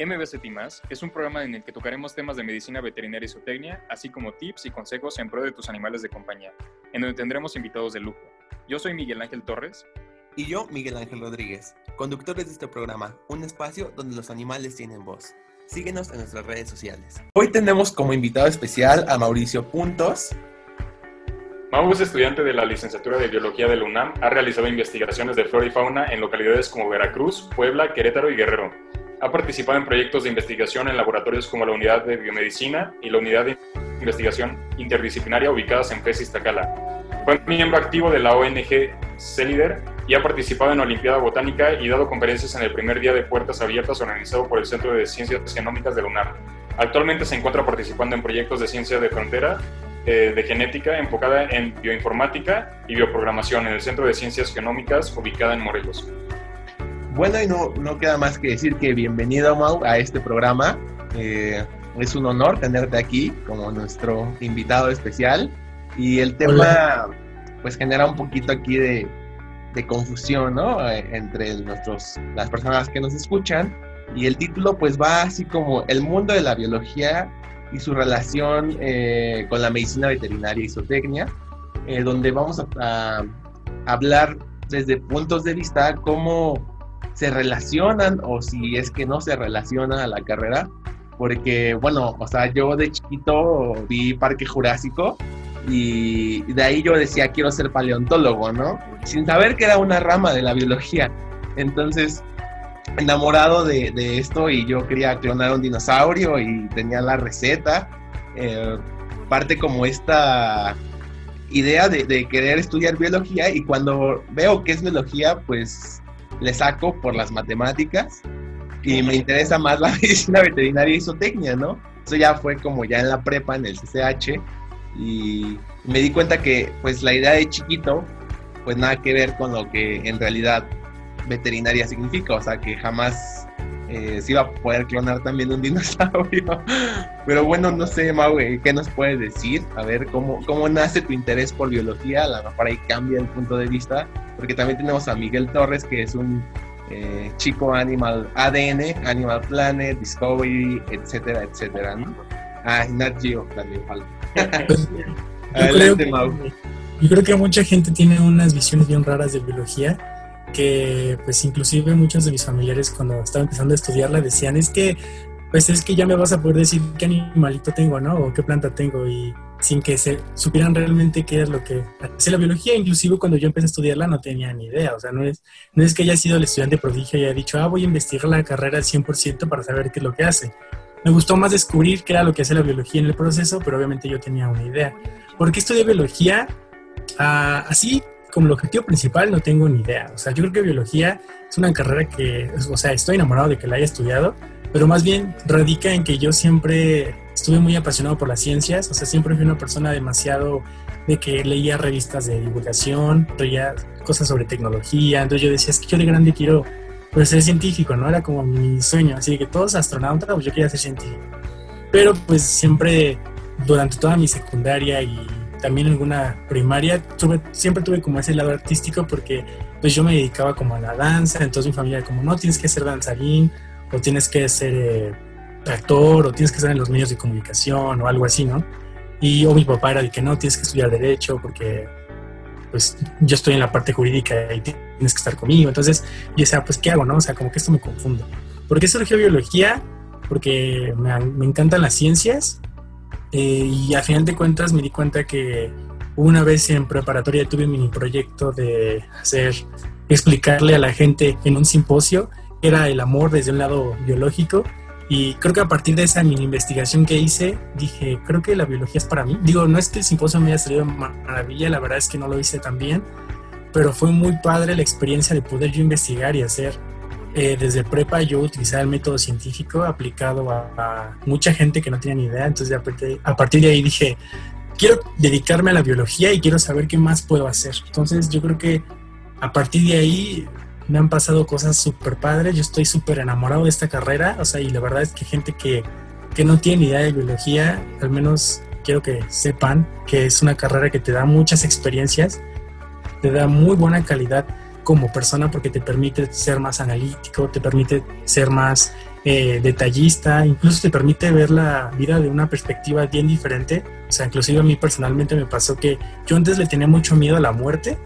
MBCT es un programa en el que tocaremos temas de medicina veterinaria y zootecnia, así como tips y consejos en pro de tus animales de compañía, en donde tendremos invitados de lujo. Yo soy Miguel Ángel Torres. Y yo, Miguel Ángel Rodríguez, conductores de este programa, un espacio donde los animales tienen voz. Síguenos en nuestras redes sociales. Hoy tenemos como invitado especial a Mauricio Puntos. Mau es estudiante de la licenciatura de Biología de la UNAM, ha realizado investigaciones de flora y fauna en localidades como Veracruz, Puebla, Querétaro y Guerrero ha participado en proyectos de investigación en laboratorios como la Unidad de Biomedicina y la Unidad de Investigación Interdisciplinaria ubicadas en FES Iztacala. Fue miembro activo de la ONG CELIDER y ha participado en Olimpiada Botánica y dado conferencias en el primer día de puertas abiertas organizado por el Centro de Ciencias Genómicas de UNAM. Actualmente se encuentra participando en proyectos de ciencia de frontera eh, de genética enfocada en bioinformática y bioprogramación en el Centro de Ciencias Genómicas ubicada en Morelos. Bueno, y no, no queda más que decir que bienvenido, Mau, a este programa. Eh, es un honor tenerte aquí como nuestro invitado especial. Y el tema, pues, genera un poquito aquí de, de confusión, ¿no? Eh, entre nuestros, las personas que nos escuchan. Y el título, pues, va así como el mundo de la biología y su relación eh, con la medicina veterinaria y zootecnia, donde vamos a, a hablar desde puntos de vista cómo se relacionan o si es que no se relaciona a la carrera. Porque, bueno, o sea, yo de chiquito vi Parque Jurásico y de ahí yo decía quiero ser paleontólogo, ¿no? Sin saber que era una rama de la biología. Entonces, enamorado de, esto y yo quería clonar un dinosaurio y tenía la receta. Eh, parte como esta idea de, de, querer estudiar biología y cuando veo que es biología, pues le saco por las matemáticas y me interesa más la medicina veterinaria y zootecnia, ¿no? Eso ya fue como ya en la prepa, en el CCH, y me di cuenta que pues la idea de chiquito, pues nada que ver con lo que en realidad veterinaria significa, o sea que jamás eh, se iba a poder clonar también un dinosaurio. Pero bueno, no sé, Mau, ¿qué nos puedes decir? A ver, ¿cómo, cómo nace tu interés por biología? A lo mejor ahí cambia el punto de vista, porque también tenemos a Miguel Torres, que es un eh, chico Animal ADN, Animal Planet, Discovery, etcétera, etcétera, ¿no? Ah, Nat Geo también falta. Adelante, Mau. Yo creo que mucha gente tiene unas visiones bien raras de biología que pues inclusive muchos de mis familiares cuando estaba empezando a estudiarla decían es que pues es que ya me vas a poder decir qué animalito tengo, ¿no? O qué planta tengo y sin que se supieran realmente qué es lo que hace la biología. Inclusive cuando yo empecé a estudiarla no tenía ni idea. O sea, no es, no es que haya sido el estudiante prodigio y haya dicho, ah, voy a investigar la carrera al 100% para saber qué es lo que hace. Me gustó más descubrir qué era lo que hace la biología en el proceso, pero obviamente yo tenía una idea. ¿Por qué estudié biología? Ah, así como el objetivo principal no tengo ni idea. O sea, yo creo que biología es una carrera que, o sea, estoy enamorado de que la haya estudiado, pero más bien radica en que yo siempre estuve muy apasionado por las ciencias, o sea, siempre fui una persona demasiado de que leía revistas de divulgación, leía cosas sobre tecnología, entonces yo decía, es que yo de grande quiero pues, ser científico, ¿no? Era como mi sueño, así que todos astronautas, pues yo quería ser científico. Pero pues siempre durante toda mi secundaria y también alguna primaria tuve, siempre tuve como ese lado artístico porque pues yo me dedicaba como a la danza, entonces mi familia como no tienes que ser danzarín o tienes que ser eh, actor o tienes que estar en los medios de comunicación o algo así, ¿no? Y o mi papá era de que no, tienes que estudiar derecho porque pues yo estoy en la parte jurídica y tienes que estar conmigo. Entonces yo decía, pues ¿qué hago, no? O sea, como que esto me confunde. ¿Por qué surgió biología? Porque me, me encantan las ciencias eh, y al final de cuentas me di cuenta que una vez en preparatoria tuve mini proyecto de hacer, explicarle a la gente en un simposio era el amor desde un lado biológico. Y creo que a partir de esa mini investigación que hice, dije, creo que la biología es para mí. Digo, no es que simposio me haya salido maravilla, la verdad es que no lo hice tan bien, pero fue muy padre la experiencia de poder yo investigar y hacer eh, desde prepa yo utilizaba el método científico aplicado a, mucha gente que no tenía ni idea. Entonces a partir, de ahí dije, quiero dedicarme a la biología y quiero saber qué más puedo hacer. Entonces yo creo que a partir de ahí me han pasado cosas súper padres. Yo estoy súper enamorado de esta carrera. O sea, y la verdad es que gente que, que no tiene idea de biología, al menos quiero que sepan que es una carrera que te da muchas experiencias, te da muy buena calidad como persona porque te permite ser más analítico, te permite ser más eh, detallista, incluso te permite ver la vida de una perspectiva bien diferente. O sea, inclusive a mí personalmente me pasó que yo antes le tenía mucho miedo a la muerte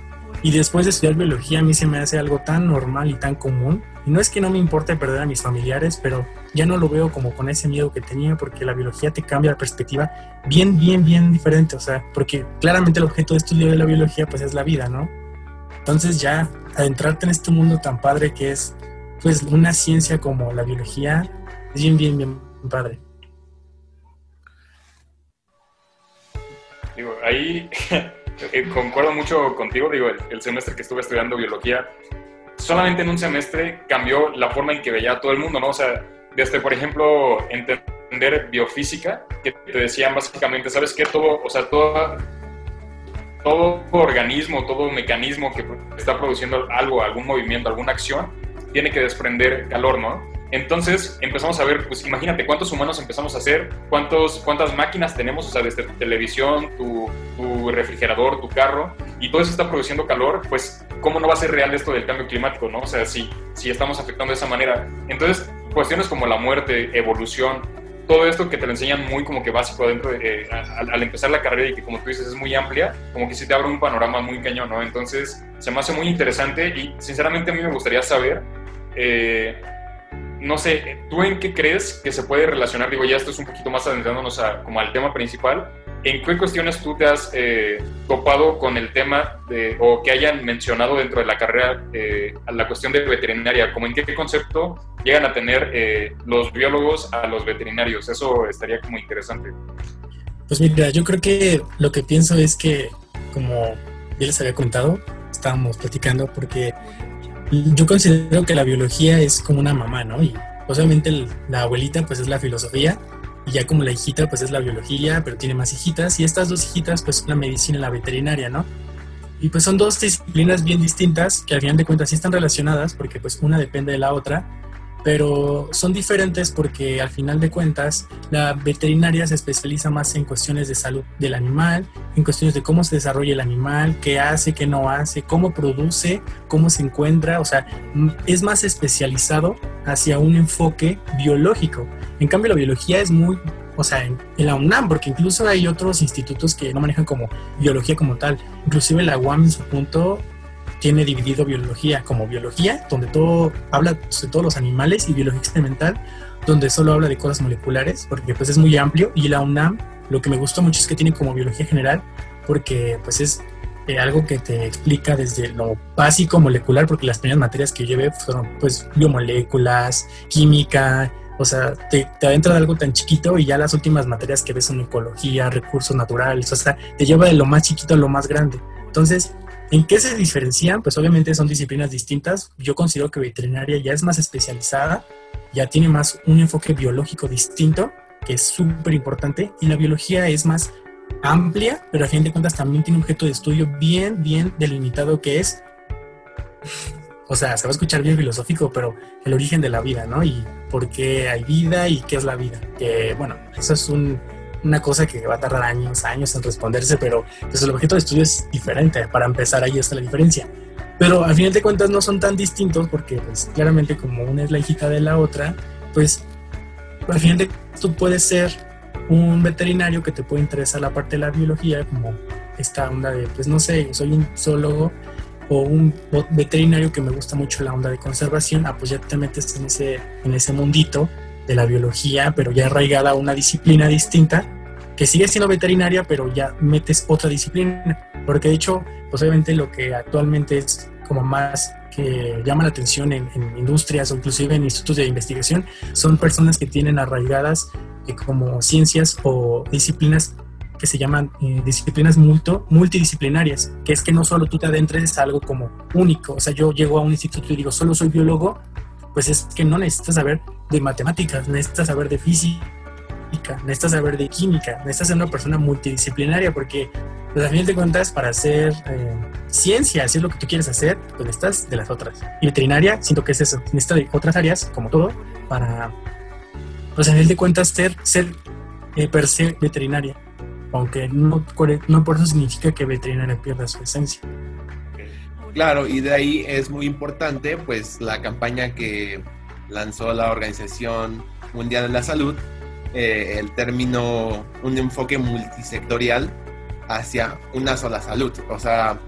y después de estudiar biología a mí se me hace algo tan normal y tan común. Y no es que no me importe perder a mis familiares, pero ya no lo veo como con ese miedo que tenía porque la biología te cambia la perspectiva bien, bien, bien diferente. O sea, porque claramente el objeto de estudio de la biología pues es la vida, ¿no? Entonces ya adentrarte en este mundo tan padre que es pues una ciencia como la biología es bien, bien, bien padre. Digo, ahí eh, concuerdo mucho contigo, digo, el, semestre que estuve estudiando biología, solamente en un semestre cambió la forma en que veía a todo el mundo, ¿no? O sea, desde, por ejemplo, entender biofísica, que te decían básicamente, ¿sabes qué? Todo, o sea, todo, todo organismo, todo mecanismo que está produciendo algo, algún movimiento, alguna acción, tiene que desprender calor, ¿no? Entonces empezamos a ver, pues imagínate cuántos humanos empezamos a hacer, cuántos, cuántas máquinas tenemos, o sea, desde tu televisión, tu, tu, refrigerador, tu carro, y todo eso está produciendo calor, pues ¿cómo no va a ser real esto del cambio climático, no? O sea, si, si estamos afectando de esa manera. Entonces, cuestiones como la muerte, evolución, todo esto que te lo enseñan muy como que básico dentro de, eh, al, empezar la carrera y que como tú dices es muy amplia, como que sí te abre un panorama muy cañón, ¿no? Entonces, se me hace muy interesante y sinceramente a mí me gustaría saber eh, no sé, ¿tú en qué crees que se puede relacionar? Digo, ya esto es un poquito más adentrándonos a, como al tema principal. ¿En qué cuestiones tú te has eh, topado con el tema de, o que hayan mencionado dentro de la carrera eh, la cuestión de veterinaria? ¿Como en qué concepto llegan a tener los biólogos a los veterinarios? Eso estaría como interesante. Pues mira, yo creo que lo que pienso es que, como ya les había contado, estábamos platicando porque yo considero que la biología es como una mamá, ¿no? Y obviamente la abuelita pues es la filosofía y ya como la hijita pues es la biología, pero tiene más hijitas y estas dos hijitas pues son la medicina y la veterinaria, ¿no? Y pues son dos disciplinas bien distintas que al final de cuentas sí están relacionadas porque pues una depende de la otra, pero son diferentes porque al final de cuentas la veterinaria se especializa más en cuestiones de salud del animal, en cuestiones de cómo se desarrolla el animal, qué hace, qué no hace, cómo produce, cómo se encuentra, o sea, es más especializado hacia un enfoque biológico. En cambio la biología es muy, o sea, en, la UNAM, porque incluso hay otros institutos que no manejan como biología como tal, inclusive la UAM en su punto tiene dividido biología como biología, donde todo habla de todos los animales, y biología experimental, donde solo habla de cosas moleculares, porque pues es muy amplio, y la UNAM lo que me gustó mucho es que tiene como biología general, porque pues es eh, algo que te explica desde lo básico molecular, porque las primeras materias que llevé fueron pues biomoléculas, química, o sea, te, te adentra de algo tan chiquito y ya las últimas materias que ves son ecología, recursos naturales, o sea, te lleva de lo más chiquito a lo más grande. Entonces, ¿En qué se diferencian? Pues obviamente son disciplinas distintas. Yo considero que veterinaria ya es más especializada, ya tiene más un enfoque biológico distinto, que es súper importante, y la biología es más amplia, pero a fin de cuentas también tiene un objeto de estudio bien, bien delimitado que es, o sea, se va a escuchar bien filosófico, pero el origen de la vida, ¿no? Y por qué hay vida y qué es la vida. Que bueno, eso es un una cosa que va a tardar años, años en responderse, pero pues el objeto de estudio es diferente. Para empezar, ahí está la diferencia. Pero al final de cuentas no son tan distintos porque pues claramente como una es la hijita de la otra, pues al final de tú puedes ser un veterinario que te puede interesar la parte de la biología, como esta onda de, pues no sé, soy un zoólogo o un veterinario que me gusta mucho la onda de conservación, ah, pues ya te metes en ese, en ese mundito de la biología, pero ya arraigada a una disciplina distinta, que sigue siendo veterinaria, pero ya metes otra disciplina. Porque de hecho, pues obviamente lo que actualmente es como más que llama la atención en, industrias o inclusive en institutos de investigación son personas que tienen arraigadas eh, como ciencias o disciplinas que se llaman eh, disciplinas multidisciplinarias, que es que no solo tú te adentres a algo como único, o sea, yo llego a un instituto y digo, solo soy biólogo, pues es que no necesitas saber de matemáticas, necesitas saber de física, necesitas saber de química, necesitas ser una persona multidisciplinaria porque pues, a fin de cuentas para hacer eh, ciencia, si es lo que tú quieres hacer, pues necesitas de las otras. Y veterinaria, siento que es eso, necesitas de otras áreas, como todo, para, pues a fin de cuentas ser, ser eh, per se veterinaria, aunque no, no por eso significa que veterinaria pierda su esencia. Claro, y de ahí es muy importante pues la campaña que lanzó la Organización Mundial de la Salud eh, el término, un enfoque multisectorial hacia una sola salud. O sea,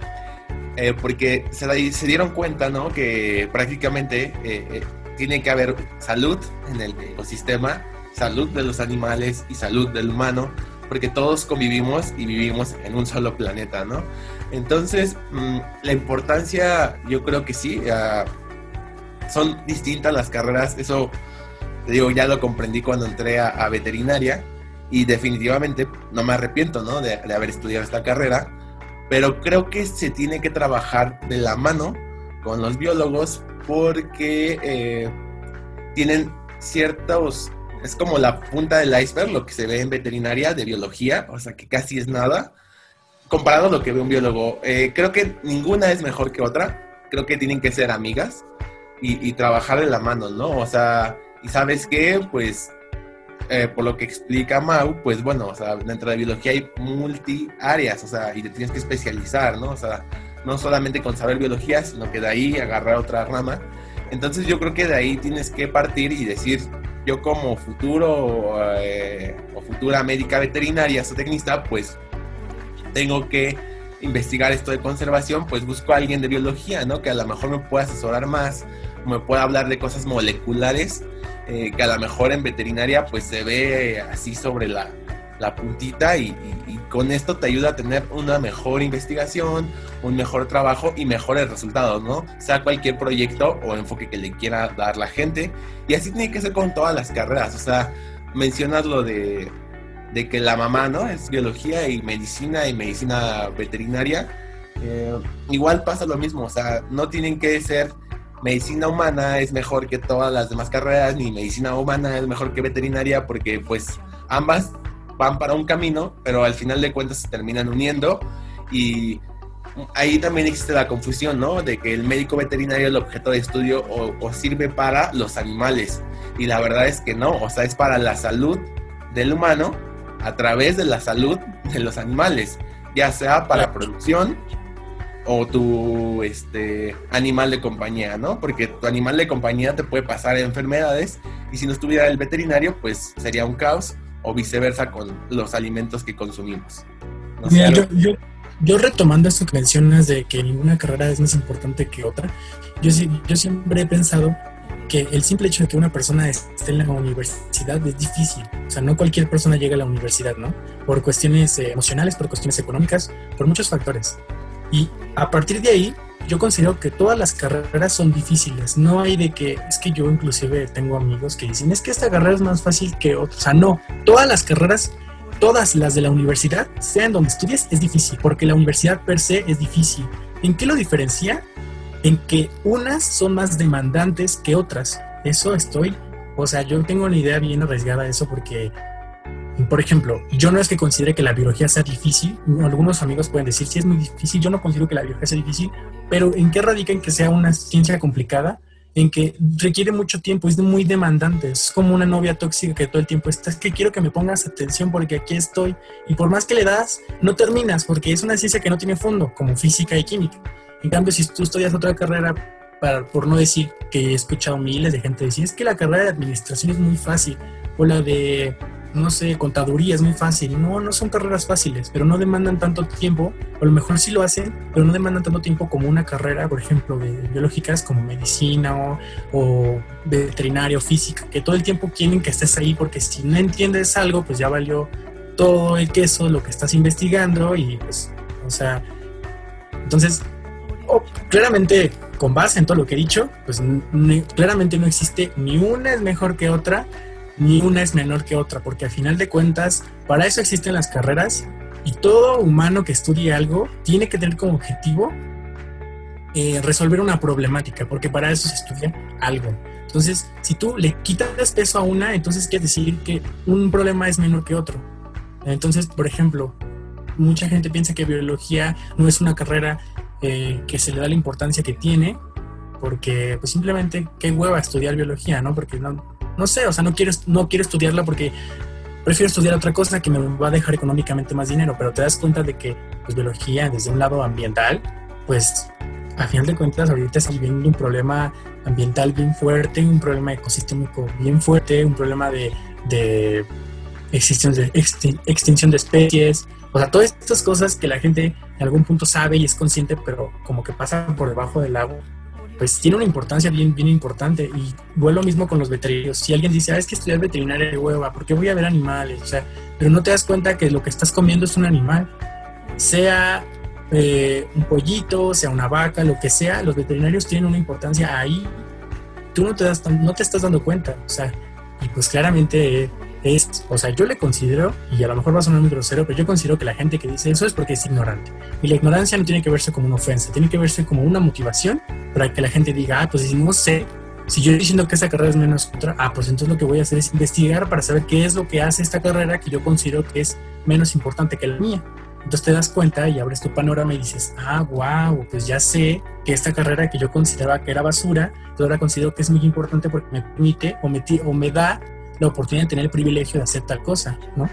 eh, porque se, dieron cuenta, ¿no? Que prácticamente eh, tiene que haber salud en el ecosistema, salud de los animales y salud del humano, porque todos convivimos y vivimos en un solo planeta, ¿no? Entonces, mm, la importancia, yo creo que sí, ah, son distintas las carreras, eso digo, ya lo comprendí cuando entré a, veterinaria y definitivamente no me arrepiento, ¿no? De, haber estudiado esta carrera, pero creo que se tiene que trabajar de la mano con los biólogos porque eh, tienen ciertos, es como la punta del iceberg, lo que se ve en veterinaria de biología, o sea que casi es nada, comparado a lo que ve un biólogo. Eh, creo que ninguna es mejor que otra, creo que tienen que ser amigas y, y trabajar de la mano, ¿no? O sea, y sabes qué, pues, eh, por lo que explica Mau, pues bueno, o sea, dentro de biología hay multi áreas, o sea, y te tienes que especializar, ¿no? O sea, no solamente con saber biología, sino que de ahí agarrar otra rama. Entonces yo creo que de ahí tienes que partir y decir, yo como futuro eh, o futura médica veterinaria, zootecnista, pues tengo que investigar esto de conservación, pues busco a alguien de biología, ¿no? Que a lo mejor me pueda asesorar más, me pueda hablar de cosas moleculares eh, que a lo mejor en veterinaria pues se ve así sobre la, puntita y, con esto te ayuda a tener una mejor investigación, un mejor trabajo y mejores resultados, ¿no? Sea cualquier proyecto o enfoque que le quiera dar la gente. Y así tiene que ser con todas las carreras, o sea, mencionas lo de, que la mamá, ¿no? Es biología y medicina y medicina veterinaria. Eh, igual pasa lo mismo, o sea, no tienen que ser medicina humana es mejor que todas las demás carreras, ni medicina humana es mejor que veterinaria, porque pues ambas van para un camino, pero al final de cuentas se terminan uniendo y ahí también existe la confusión, ¿no? De que el médico veterinario el objeto de estudio o, sirve para los animales y la verdad es que no, o sea, es para la salud del humano a través de la salud de los animales, ya sea para producción o tu este, animal de compañía, ¿no? Porque tu animal de compañía te puede pasar enfermedades y si no estuviera el veterinario, pues sería un caos o viceversa con los alimentos que consumimos. Mira, yo, yo, retomando esto que mencionas de que ninguna carrera es más importante que otra, yo, yo siempre he pensado que el simple hecho de que una persona esté en la universidad es difícil. O sea, no cualquier persona llega a la universidad, ¿no? Por cuestiones eh, emocionales, por cuestiones económicas, por muchos factores. Y a partir de ahí, yo considero que todas las carreras son difíciles. No hay de que, es que yo inclusive tengo amigos que dicen, es que esta carrera es más fácil que otra. O sea, no, todas las carreras, todas las de la universidad, sean donde estudies, es difícil, porque la universidad per se es difícil. ¿En qué lo diferencia? En que unas son más demandantes que otras. Eso estoy, o sea, yo tengo una idea bien arriesgada de eso porque por ejemplo, yo no es que considere que la biología sea difícil, algunos amigos pueden decir, si es muy difícil, yo no considero que la biología sea difícil, pero ¿en qué radica en que sea una ciencia complicada? En que requiere mucho tiempo, es muy demandante, es como una novia tóxica que todo el tiempo está, es que quiero que me pongas atención porque aquí estoy, y por más que le das, no terminas, porque es una ciencia que no tiene fondo, como física y química. En cambio, si tú estudias otra carrera, para, por no decir que he escuchado miles de gente decir, es que la carrera de administración es muy fácil, o la de no sé, contaduría es muy fácil. No, no son carreras fáciles, pero no demandan tanto tiempo, a lo mejor sí lo hacen, pero no demandan tanto tiempo como una carrera, por ejemplo, de biológicas como medicina o, o veterinario, física, que todo el tiempo quieren que estés ahí porque si no entiendes algo, pues ya valió todo el queso, lo que estás investigando y pues, o sea, entonces, claramente con base en todo lo que he dicho, pues claramente no existe ni una es mejor que otra, ni una es menor que otra, porque al final de cuentas, para eso existen las carreras y todo humano que estudie algo tiene que tener como objetivo eh, resolver una problemática, porque para eso se estudia algo. Entonces, si tú le quitas peso a una, entonces quiere decir que un problema es menor que otro. Entonces, por ejemplo, mucha gente piensa que biología no es una carrera eh, que se le da la importancia que tiene, porque pues simplemente qué hueva estudiar biología, ¿no? Porque no, no sé, o sea, no quiero, no quiero estudiarla porque prefiero estudiar otra cosa que me va a dejar económicamente más dinero, pero te das cuenta de que pues, biología desde un lado ambiental, pues a final de cuentas ahorita estamos viendo un problema ambiental bien fuerte, un problema ecosistémico bien fuerte, un problema de, de, extinción, de extinción de especies, o sea, todas estas cosas que la gente en algún punto sabe y es consciente, pero como que pasan por debajo del agua, pues tiene una importancia bien, bien importante. Y vuelvo mismo con los veterinarios. Si alguien dice, ah, es que estudiar veterinaria de hueva, porque voy a ver animales? O sea, pero no te das cuenta que lo que estás comiendo es un animal. Sea eh, un pollito, sea una vaca, lo que sea, los veterinarios tienen una importancia ahí. Tú no te, das, no te estás dando cuenta. O sea, y pues claramente es, o sea, yo le considero, y a lo mejor va a sonar muy grosero, pero yo considero que la gente que dice eso es porque es ignorante. Y la ignorancia no tiene que verse como una ofensa, tiene que verse como una motivación para que la gente diga, ah, pues si no sé, si yo diciendo que esa carrera es menos otra, ah, pues entonces lo que voy a hacer es investigar para saber qué es lo que hace esta carrera que yo considero que es menos importante que la mía. Entonces te das cuenta y abres tu panorama y dices, ah, wow, pues ya sé que esta carrera que yo consideraba que era basura, ahora considero que es muy importante porque me permite o me, o me da la oportunidad de tener el privilegio de hacer tal cosa, ¿no?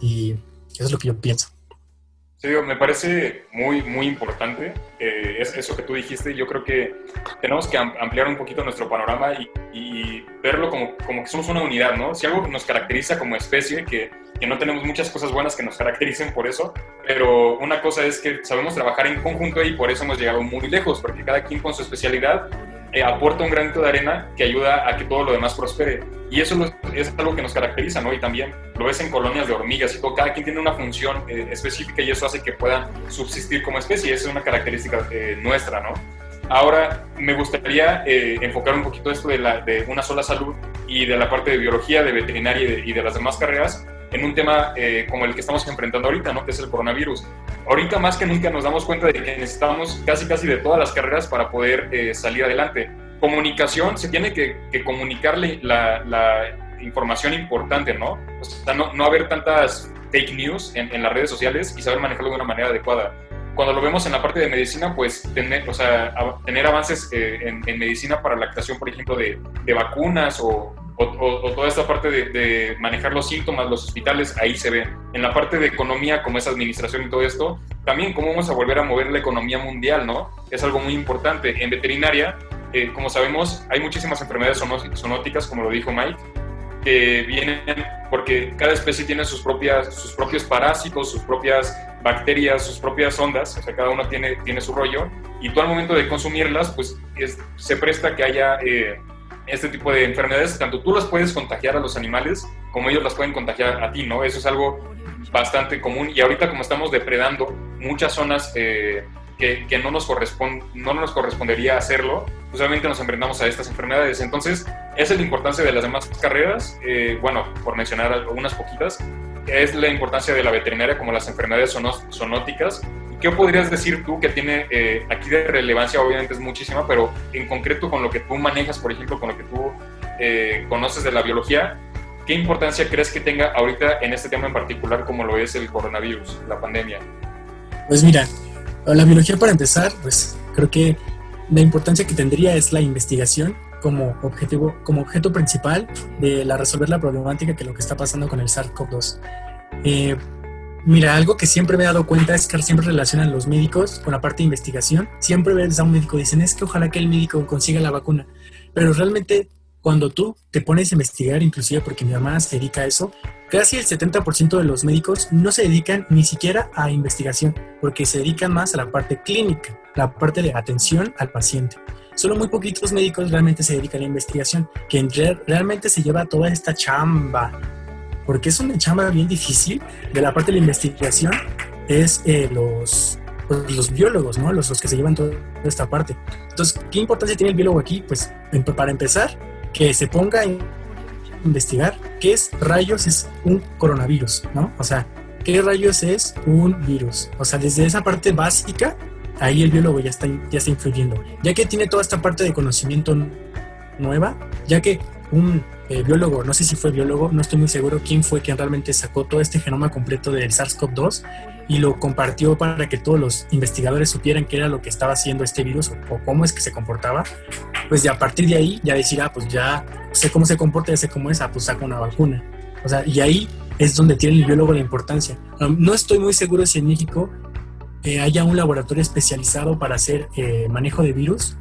Y eso es lo que yo pienso. Sí, me parece muy, muy importante eh, es eso que tú dijiste. Yo creo que tenemos que ampliar un poquito nuestro panorama y, y, verlo como, como que somos una unidad, ¿no? Si algo nos caracteriza como especie, que, que no tenemos muchas cosas buenas que nos caractericen por eso, pero una cosa es que sabemos trabajar en conjunto y por eso hemos llegado muy lejos, porque cada quien con su especialidad eh, aporta un granito de arena que ayuda a que todo lo demás prospere. Y eso es algo que nos caracteriza, ¿no? Y también lo ves en colonias de hormigas y todo. Cada quien tiene una función eh, específica y eso hace que puedan subsistir como especie. Esa es una característica eh, nuestra, ¿no? Ahora me gustaría enfocar un poquito esto de, la, de una sola salud y de la parte de biología, de veterinaria y de, y de las demás carreras en un tema como el que estamos enfrentando ahorita, ¿no? Que es el coronavirus ahorita más que nunca nos damos cuenta de que necesitamos casi casi de todas las carreras para poder eh, salir adelante. Comunicación, se tiene que, comunicarle la, información importante, ¿no? O sea, no, no haber tantas fake news en, las redes sociales y saber manejarlo de una manera adecuada. Cuando lo vemos en la parte de medicina, pues tener, o sea, tener avances eh, en, en, medicina para la creación, por ejemplo, de, de vacunas o o, toda esta parte de, manejar los síntomas, los hospitales, ahí se ve. En la parte de economía, como es administración y todo esto, también cómo vamos a volver a mover la economía mundial, ¿no? Es algo muy importante. En veterinaria, eh, como sabemos, hay muchísimas enfermedades zoonóticas, como lo dijo Mike, que vienen porque cada especie tiene sus, propias, sus propios parásitos, sus propias bacterias, sus propias ondas, o sea, cada uno tiene, tiene su rollo, y tú al momento de consumirlas, pues se presta que haya... Eh, este tipo de enfermedades, tanto tú las puedes contagiar a los animales como ellos las pueden contagiar a ti, ¿no? Eso es algo bastante común y ahorita como estamos depredando muchas zonas eh, que, que, no, nos corresponde, no nos correspondería hacerlo, pues nos enfrentamos a estas enfermedades. Entonces, es la importancia de las demás carreras, eh, bueno, por mencionar algunas poquitas, es la importancia de la veterinaria como las enfermedades zoonóticas ¿Qué podrías decir tú que tiene eh, aquí de relevancia? Obviamente es muchísima, pero en concreto con lo que tú manejas, por ejemplo, con lo que tú eh, conoces de la biología, ¿qué importancia crees que tenga ahorita en este tema en particular como lo es el coronavirus, la pandemia? Pues mira, la biología para empezar, pues creo que la importancia que tendría es la investigación como objetivo, como objeto principal de la resolver la problemática que lo que está pasando con el SARS-CoV-2. Eh, Mira, algo que siempre me he dado cuenta es que siempre relacionan los médicos con la parte de investigación. Siempre ves a un médico y dicen, es que ojalá que el médico consiga la vacuna. Pero realmente cuando tú te pones a investigar, inclusive porque mi mamá se dedica a eso, casi el 70% de los médicos no se dedican ni siquiera a investigación, porque se dedican más a la parte clínica, la parte de atención al paciente. Solo muy poquitos médicos realmente se dedican a la investigación, quien realmente se lleva toda esta chamba porque es una chamba bien difícil de la parte de la investigación, es eh, los, pues, los biólogos, ¿no? Los, los que se llevan toda esta parte. Entonces, ¿qué importancia tiene el biólogo aquí? Pues para empezar, que se ponga a investigar qué es rayos es un coronavirus, ¿no? O sea, ¿qué rayos es un virus? O sea, desde esa parte básica, ahí el biólogo ya está, ya está influyendo. Ya que tiene toda esta parte de conocimiento nueva, ya que un eh, biólogo, no sé si fue biólogo, no estoy muy seguro quién fue quien realmente sacó todo este genoma completo del SARS-CoV-2 y lo compartió para que todos los investigadores supieran qué era lo que estaba haciendo este virus o, cómo es que se comportaba, pues ya a partir de ahí ya decir, ah, pues ya sé cómo se comporta, ya sé cómo es, ah, pues saca una vacuna. O sea, y ahí es donde tiene el biólogo la importancia. no estoy muy seguro si en México eh, haya un laboratorio especializado para hacer eh, manejo de virus,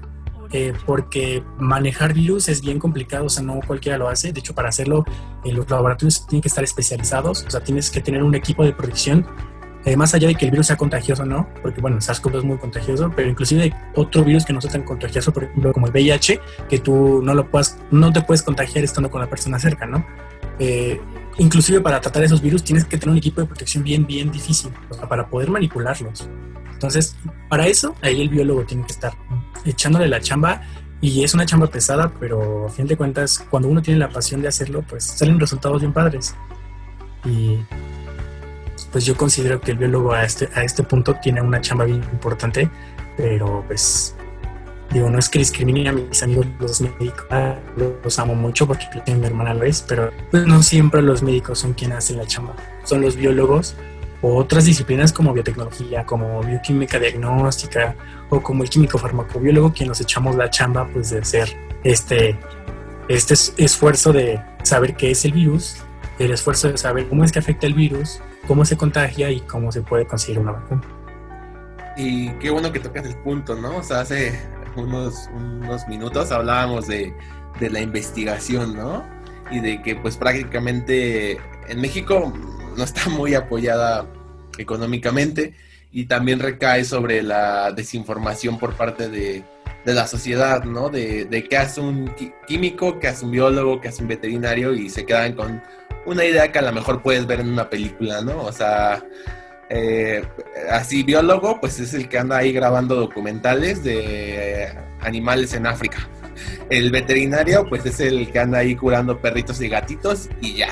eh, porque manejar virus es bien complicado, o sea, no cualquiera lo hace. De hecho, para hacerlo, los laboratorios tienen que estar especializados, o sea, tienes que tener un equipo de protección más allá de que el virus sea contagioso o no, porque bueno, SARS-CoV es muy contagioso, pero inclusive otro virus que no sea tan contagioso, por ejemplo, como el VIH, que tú no lo puedas, no te puedes contagiar estando con la persona cerca, ¿no? Eh, inclusive para tratar esos virus tienes que tener un equipo de protección bien, bien difícil, o sea, para poder manipularlos. Entonces, para eso, ahí el biólogo tiene que estar echándole la chamba y es una chamba pesada, pero a fin de cuentas, cuando uno tiene la pasión de hacerlo, pues salen resultados bien padres. Y pues yo considero que el biólogo a este, a este punto tiene una chamba bien importante, pero pues digo, no es que discrimine a mis amigos los médicos, los amo mucho porque mi hermana lo es, pero pues no siempre los médicos son quienes hacen la chamba, son los biólogos o otras disciplinas como biotecnología, como bioquímica diagnóstica o como el químico farmacobiólogo quien nos echamos la chamba pues de hacer este, este esfuerzo de saber qué es el virus, el esfuerzo de saber cómo es que afecta el virus, cómo se contagia y cómo se puede conseguir una vacuna. Y qué bueno que tocas el punto, ¿no? O sea, hace unos, unos minutos hablábamos de, de la investigación, ¿no? Y de que pues prácticamente en México no está muy apoyada económicamente y también recae sobre la desinformación por parte de, de la sociedad, ¿no? De, de qué hace un químico, qué hace un biólogo, qué hace un veterinario y se quedan con una idea que a lo mejor puedes ver en una película, ¿no? O sea, eh, así biólogo, pues es el que anda ahí grabando documentales de animales en África. El veterinario, pues es el que anda ahí curando perritos y gatitos y ya.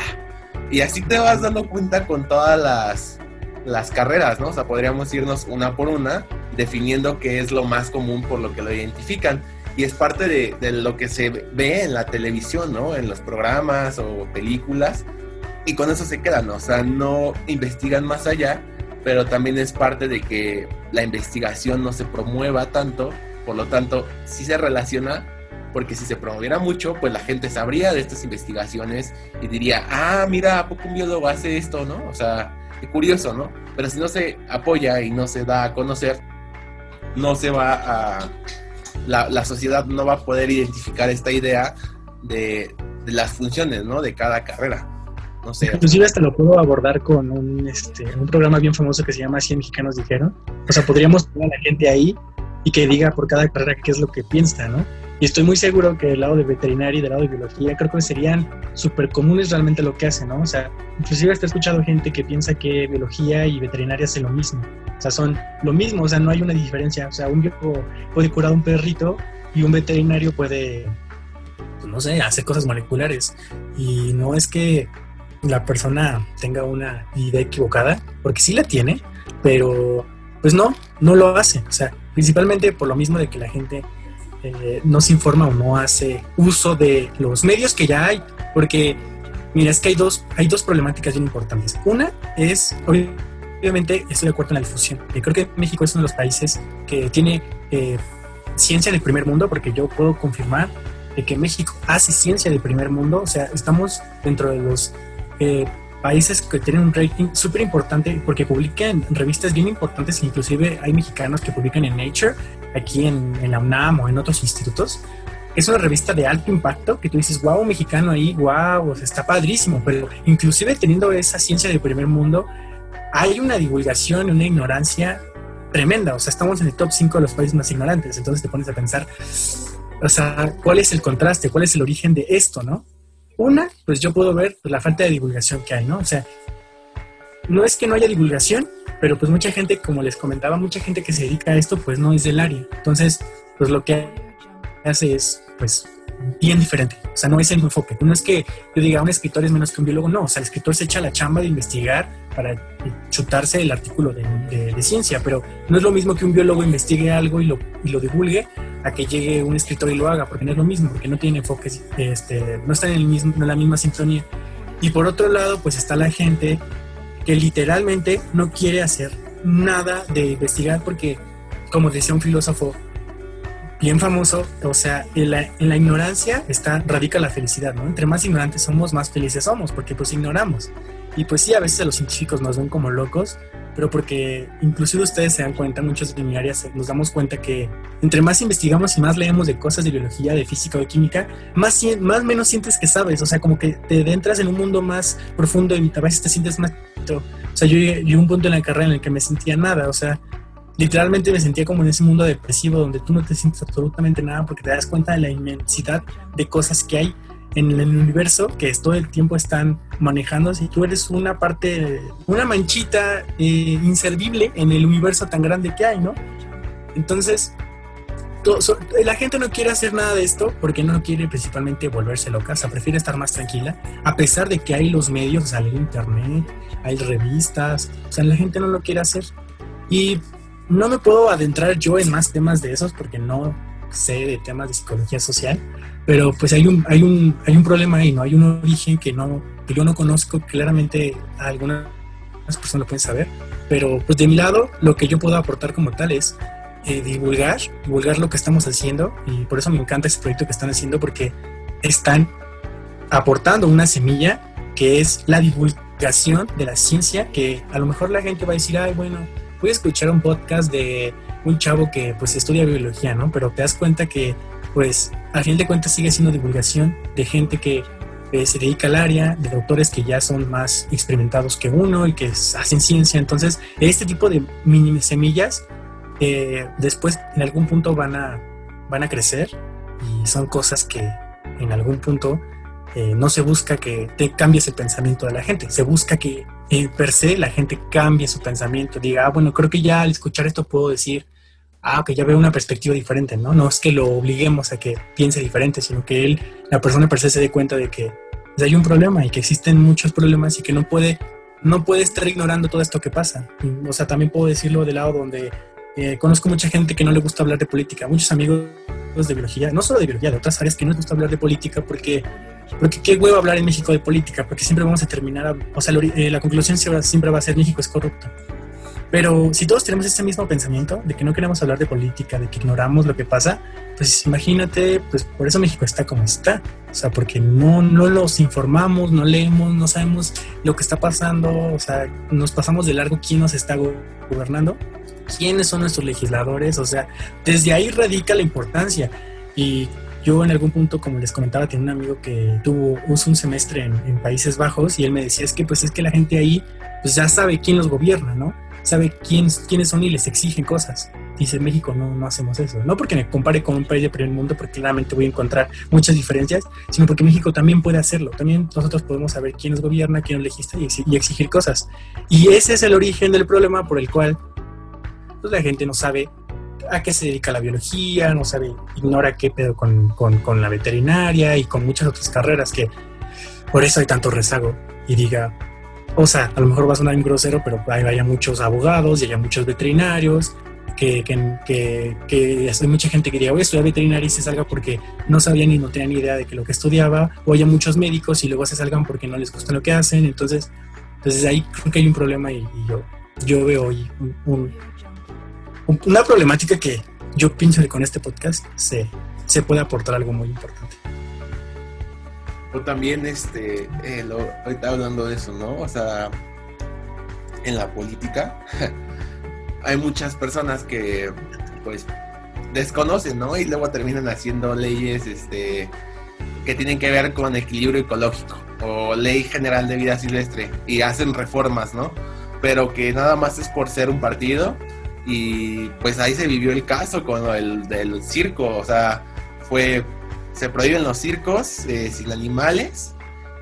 Y así te vas dando cuenta con todas las, las carreras, ¿no? O sea, podríamos irnos una por una definiendo qué es lo más común por lo que lo identifican. Y es parte de, de lo que se ve en la televisión, ¿no? En los programas o películas y con eso se quedan, o sea, no investigan más allá, pero también es parte de que la investigación no se promueva tanto, por lo tanto, sí se relaciona, porque si se promoviera mucho, pues la gente sabría de estas investigaciones y diría, ah, mira, ¿a poco un biólogo hace esto, no? O sea, qué curioso, ¿no? Pero si no se apoya y no se da a conocer, no se va a... La, la sociedad no va a poder identificar esta idea de, las funciones, ¿no? De cada carrera. Inclusive hasta lo puedo abordar con un, este, un programa bien famoso que se llama 100 mexicanos dijeron. O sea, podríamos poner a la gente ahí y que diga por cada carrera qué es lo que piensa, ¿no? Y estoy muy seguro que del lado de veterinaria y del lado de biología creo que serían súper comunes realmente lo que hacen, ¿no? O sea, inclusive hasta he escuchado gente que piensa que biología y veterinaria hacen lo mismo. O sea, son lo mismo, o sea, no hay una diferencia. O sea, un biólogo puede curar un perrito y un veterinario puede, pues, no sé, hacer cosas moleculares. Y no es que la persona tenga una idea equivocada, porque sí la tiene, pero pues no, no lo hace. O sea, principalmente por lo mismo de que la gente eh, no se informa o no hace uso de los medios que ya hay, porque mira, es que hay dos, hay dos problemáticas bien importantes. Una es, obviamente, estoy de acuerdo en la difusión. Yo creo que México es uno de los países que tiene eh, ciencia en el primer mundo, porque yo puedo confirmar de que México hace ciencia del primer mundo, o sea, estamos dentro de los eh, países que tienen un rating súper importante porque publican revistas bien importantes, inclusive hay mexicanos que publican en Nature, aquí en, en la UNAM o en otros institutos. Es una revista de alto impacto que tú dices, wow, mexicano ahí, wow, está padrísimo, pero inclusive teniendo esa ciencia del primer mundo, hay una divulgación, una ignorancia tremenda, o sea, estamos en el top 5 de los países más ignorantes, entonces te pones a pensar, o sea, ¿cuál es el contraste? ¿Cuál es el origen de esto, no? Una, pues yo puedo ver pues, la falta de divulgación que hay, ¿no? O sea, no es que no haya divulgación, pero pues mucha gente, como les comentaba, mucha gente que se dedica a esto, pues no es del área. Entonces, pues lo que hace es, pues, bien diferente. O sea, no es el enfoque. No es que yo diga un escritor es menos que un biólogo, no. O sea, el escritor se echa la chamba de investigar para chutarse el artículo de, ciencia, pero no es lo mismo que un biólogo investigue algo y lo, y lo divulgue a que llegue un escritor y lo haga, porque no es lo mismo, porque no tiene enfoque, este, no está en, el mismo, en la misma sintonía. Y por otro lado, pues está la gente que literalmente no quiere hacer nada de investigar porque, como decía un filósofo bien famoso, o sea, en la, en la, ignorancia está, radica la felicidad, ¿no? Entre más ignorantes somos, más felices somos, porque pues ignoramos. Y pues sí, a veces los científicos nos ven como locos, pero porque inclusive ustedes se dan cuenta, muchos de mi área nos damos cuenta que entre más investigamos y más leemos de cosas de biología, de física o de química, más, más menos sientes que sabes, o sea, como que te adentras en un mundo más profundo y a veces te sientes más... O sea, yo llegué a un punto en la carrera en el que me sentía nada, o sea, literalmente me sentía como en ese mundo depresivo donde tú no te sientes absolutamente nada porque te das cuenta de la inmensidad de cosas que hay en el universo que todo el tiempo están manejando si tú eres una parte, una manchita eh, inservible en el universo tan grande que hay, ¿no? Entonces, la gente no quiere hacer nada de esto porque no quiere principalmente volverse loca, o sea, prefiere estar más tranquila, a pesar de que hay los medios, o sea, hay internet, hay revistas, o sea, la gente no lo quiere hacer. Y no me puedo adentrar yo en más temas de esos porque no sé de temas de psicología social, pero pues hay un, hay un, hay un problema ahí, ¿no? Hay un origen que, no, que yo no conozco, claramente algunas personas lo pueden saber, pero pues de mi lado lo que yo puedo aportar como tal es eh, divulgar, divulgar lo que estamos haciendo y por eso me encanta ese proyecto que están haciendo porque están aportando una semilla que es la divulgación de la ciencia que a lo mejor la gente va a decir, ay, bueno, voy a escuchar un podcast de un chavo que pues estudia biología, ¿no? Pero te das cuenta que pues al fin de cuentas sigue siendo divulgación de gente que eh, se dedica al área, de doctores que ya son más experimentados que uno y que hacen ciencia. Entonces, este tipo de mini semillas eh, después en algún punto van a, van a crecer y son cosas que en algún punto eh, no se busca que te cambies el pensamiento de la gente, se busca que per se la gente cambie su pensamiento, diga, ah, bueno, creo que ya al escuchar esto puedo decir, ah, que ya veo una perspectiva diferente, ¿no? No es que lo obliguemos a que piense diferente, sino que él, la persona per se dé cuenta de que pues, hay un problema y que existen muchos problemas y que no puede, no puede estar ignorando todo esto que pasa. O sea, también puedo decirlo del lado donde eh, conozco mucha gente que no le gusta hablar de política, muchos amigos de biología, no solo de biología, de otras áreas que no les gusta hablar de política porque, porque qué huevo hablar en México de política, porque siempre vamos a terminar, o sea, eh, la conclusión siempre va a ser México es corrupto. Pero si todos tenemos ese mismo pensamiento de que no queremos hablar de política, de que ignoramos lo que pasa, pues imagínate, pues por eso México está como está. O sea, porque no, no los informamos, no leemos, no sabemos lo que está pasando, o sea, nos pasamos de largo quién nos está gobernando, quiénes son nuestros legisladores, o sea, desde ahí radica la importancia. Y yo en algún punto, como les comentaba, tenía un amigo que tuvo un semestre en, en Países Bajos y él me decía, es que pues es que la gente ahí pues ya sabe quién los gobierna, ¿no? Sabe quién, quiénes son y les exigen cosas. Dice, México no, no hacemos eso. No porque me compare con un país de primer mundo, porque claramente voy a encontrar muchas diferencias, sino porque México también puede hacerlo. También nosotros podemos saber quién nos gobierna, quién nos legisla y, exigir cosas. Y ese es el origen del problema por el cual pues, la gente no sabe a qué se dedica la biología, no sabe, ignora qué pedo con, con, con la veterinaria y con muchas otras carreras que por eso hay tanto rezago. Y diga, o sea, a lo mejor va a sonar un grosero, pero hay, muchos abogados y hay muchos veterinarios, que, que, que, hay mucha gente que diría, voy a estudiar veterinaria y se salga porque no sabía ni no tenía ni idea de que lo que estudiaba, o hay muchos médicos y luego se salgan porque no les gusta lo que hacen, entonces, entonces ahí creo que hay un problema y, yo, yo veo hoy una problemática que yo pienso que con este podcast se, se puede aportar algo muy importante también, este, eh, lo, ahorita hablando de eso, ¿no? O sea, en la política hay muchas personas que, pues, desconocen, ¿no? Y luego terminan haciendo leyes, este, que tienen que ver con equilibrio ecológico o ley general de vida silvestre y hacen reformas, ¿no? Pero que nada más es por ser un partido y pues ahí se vivió el caso con el del circo, o sea, fue se prohíben los circos eh, sin animales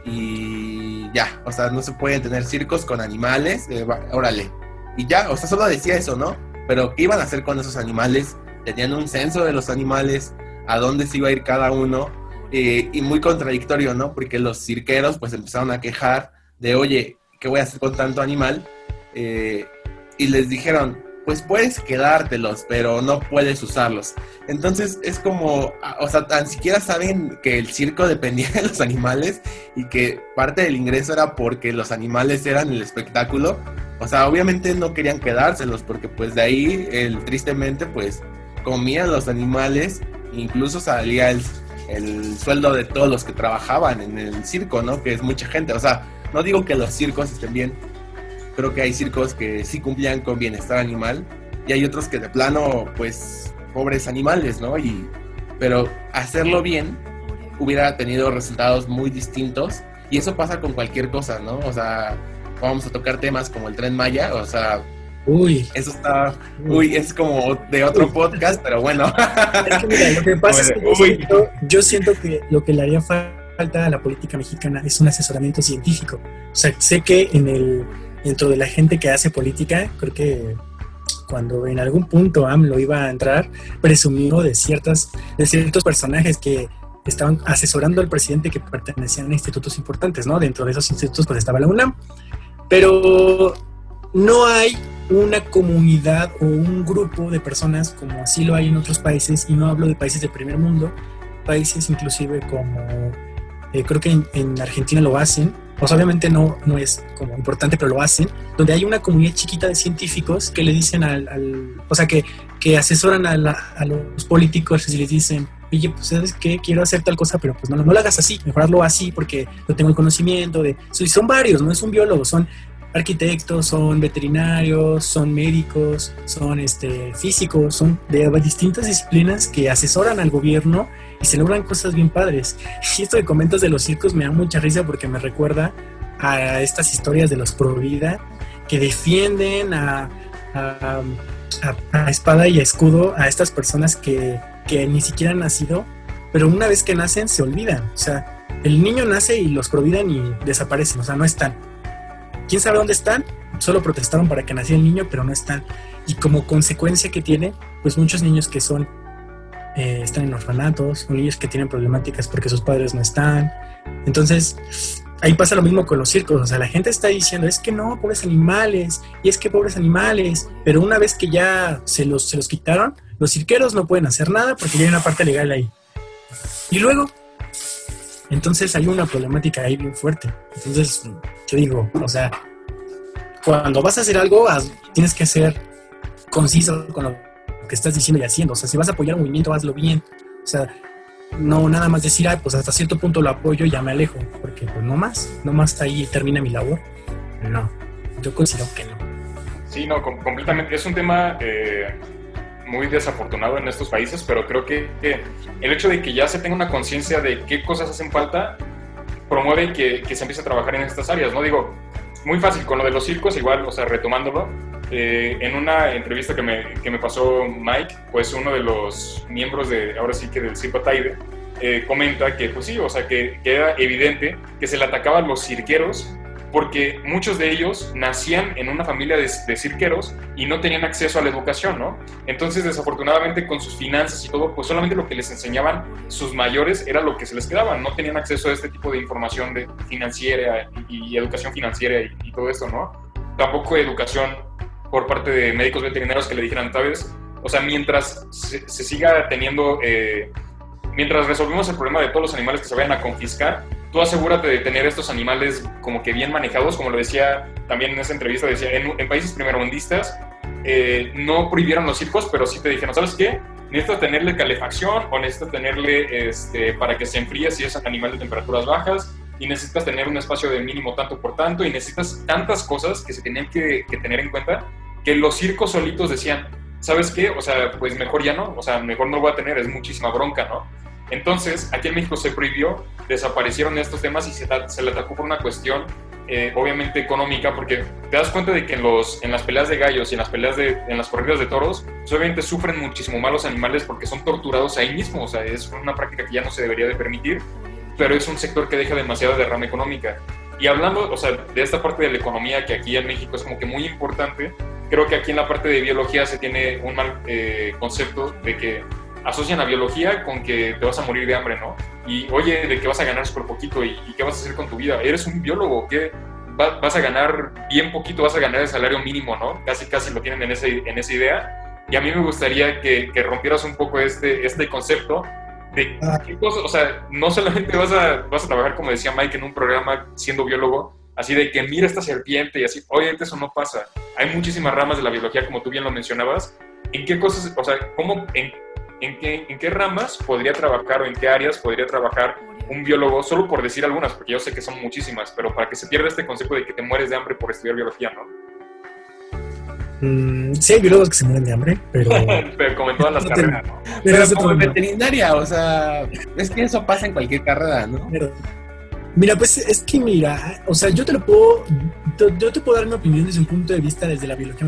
y ya, o sea, no se pueden tener circos con animales, eh, órale. Y ya, o sea, solo decía eso, ¿no? Pero ¿qué iban a hacer con esos animales? Tenían un censo de los animales, a dónde se iba a ir cada uno, eh, y muy contradictorio, ¿no? Porque los cirqueros pues empezaron a quejar de, oye, ¿qué voy a hacer con tanto animal? y les dijeron, pues puedes quedártelos, pero no puedes usarlos. Entonces es como, o sea, tan siquiera saben que el circo dependía de los animales y que parte del ingreso era porque los animales eran el espectáculo. O sea, obviamente no querían quedárselos porque pues de ahí, el, tristemente, pues comían los animales, incluso salía el, el sueldo de todos los que trabajaban en el circo, ¿no? Que es mucha gente, o sea, no digo que los circos estén bien, creo que hay circos que sí cumplían con bienestar animal y hay otros que de plano, pues, pobres animales, ¿no? Y, pero hacerlo bien hubiera tenido resultados muy distintos y eso pasa con cualquier cosa, ¿no? O sea, vamos a tocar temas como el tren Maya, o sea, Uy. Eso está. Uy, es como de otro podcast, pero bueno. lo que pasa es que yo siento, que lo que le haría falta a la política mexicana es un asesoramiento científico. O sea, sé que en el dentro de la gente que hace política, creo que cuando en algún punto AMLO iba a entrar, presumió de ciertas, de ciertos personajes que estaban asesorando al presidente que pertenecían a institutos importantes, ¿no? Dentro de esos institutos pues estaba la UNAM. Pero no hay una comunidad o un grupo de personas como así lo hay en otros países, y no hablo de países de primer mundo, países inclusive como, eh, creo que en, Argentina lo hacen, pues obviamente no, no es como importante, pero lo hacen, donde hay una comunidad chiquita de científicos que le dicen al, o sea, que, que asesoran a, los políticos y les dicen, oye, pues sabes qué, quiero hacer tal cosa, pero pues no, no, lo hagas así, mejorarlo así porque no tengo el conocimiento de, son varios, no es un biólogo, son arquitectos, son veterinarios, son médicos, son este, físicos, son de distintas disciplinas que asesoran al gobierno y se logran cosas bien padres. Y esto de comentas de los circos me da mucha risa porque me recuerda a estas historias de los pro vida que defienden a, a, espada y a escudo a estas personas que, que ni siquiera han nacido, pero una vez que nacen se olvidan. O sea, el niño nace y los providan y desaparecen, o sea, no están quién sabe dónde están, solo protestaron para que naciera el niño, pero no están. Y como consecuencia que tiene, pues muchos niños que son, eh, están en orfanatos, o niños que tienen problemáticas porque sus padres no están. Entonces, ahí pasa lo mismo con los circos, o sea, la gente está diciendo, es que no, pobres animales, y es que pobres animales, pero una vez que ya se los, se los quitaron, los cirqueros no pueden hacer nada porque ya hay una parte legal ahí. Y luego, entonces hay una problemática ahí bien fuerte. Entonces, digo, o sea, cuando vas a hacer algo, tienes que ser conciso con lo que estás diciendo y haciendo. O sea, si vas a apoyar un movimiento, hazlo bien. O sea, no nada más decir, ah, pues hasta cierto punto lo apoyo y ya me alejo. Porque pues no más, no más ahí termina mi labor. No, yo considero que no. Sí, no, completamente. Es un tema eh, muy desafortunado en estos países, pero creo que, el hecho de que ya se tenga una conciencia de qué cosas hacen falta promueve que, que, se empiece a trabajar en estas áreas, ¿no? Digo, muy fácil, con lo de los circos igual, o sea, retomándolo, eh, en una entrevista que me, que me, pasó Mike, pues uno de los miembros de, ahora sí que del Circo Taide, eh, comenta que, pues sí, o sea, que, que, era evidente que se le atacaban los cirqueros porque muchos de ellos nacían en una familia de, cirqueros y no tenían acceso a la educación, ¿no? Entonces, desafortunadamente, con sus finanzas y todo, pues solamente lo que les enseñaban sus mayores era lo que se les quedaba, no tenían acceso a este tipo de información financiera y, educación financiera y, todo esto, ¿no? Tampoco educación por parte de médicos veterinarios que le dijeran, ¿sabes? O sea, mientras se, siga teniendo, eh, mientras resolvemos el problema de todos los animales que se vayan a confiscar, tú asegúrate de tener estos animales como que bien manejados, como lo decía también en esa entrevista, decía, en, países primermundistas eh, no prohibieron los circos, pero sí te dijeron, ¿sabes qué? Necesitas tenerle calefacción o necesitas tenerle este, para que se enfríe si es animal de temperaturas bajas y necesitas tener un espacio de mínimo tanto por tanto y necesitas tantas cosas que se tenían que, que tener en cuenta que los circos solitos decían, ¿sabes qué? O sea, pues mejor ya no, o sea, mejor no lo voy a tener, es muchísima bronca, ¿no? Entonces, aquí en México se prohibió, desaparecieron estos temas y se, le atacó por una cuestión eh, obviamente económica, porque te das cuenta de que en, los, en las peleas de gallos y en las peleas de, en las corridas de toros, pues, obviamente sufren muchísimo más los animales porque son torturados ahí mismo, o sea, es una práctica que ya no se debería de permitir, pero es un sector que deja demasiada derrama económica. Y hablando, o sea, de esta parte de la economía que aquí en México es como que muy importante, creo que aquí en la parte de biología se tiene un mal eh, concepto de que asocian a biología con que te vas a morir de hambre, ¿no? Y oye, de que vas a ganar súper poquito y, qué vas a hacer con tu vida. Eres un biólogo, ¿qué? vas a ganar bien poquito, vas a ganar el salario mínimo, ¿no? Casi, casi lo tienen en, ese, en esa idea. Y a mí me gustaría que, que rompieras un poco este, este concepto de ah. qué cosas, o sea, no solamente vas a, vas a trabajar, como decía Mike, en un programa siendo biólogo, así de que mira esta serpiente y así, oye, eso no pasa. Hay muchísimas ramas de la biología, como tú bien lo mencionabas. ¿En qué cosas, o sea, cómo, en ¿en qué, ¿en qué ramas podría trabajar o en qué áreas podría trabajar un biólogo? Solo por decir algunas, porque yo sé que son muchísimas, pero para que se pierda este concepto de que te mueres de hambre por estudiar biología, ¿no? Mm, sí hay biólogos que se mueren de hambre, pero... pero como en todas las carreras, ¿no? Pero, como veterinaria, o sea, es que eso pasa en cualquier carrera, ¿no? Mira, pues es que mira, o sea, yo te lo puedo, yo te puedo dar mi opinión desde un punto de vista desde la biología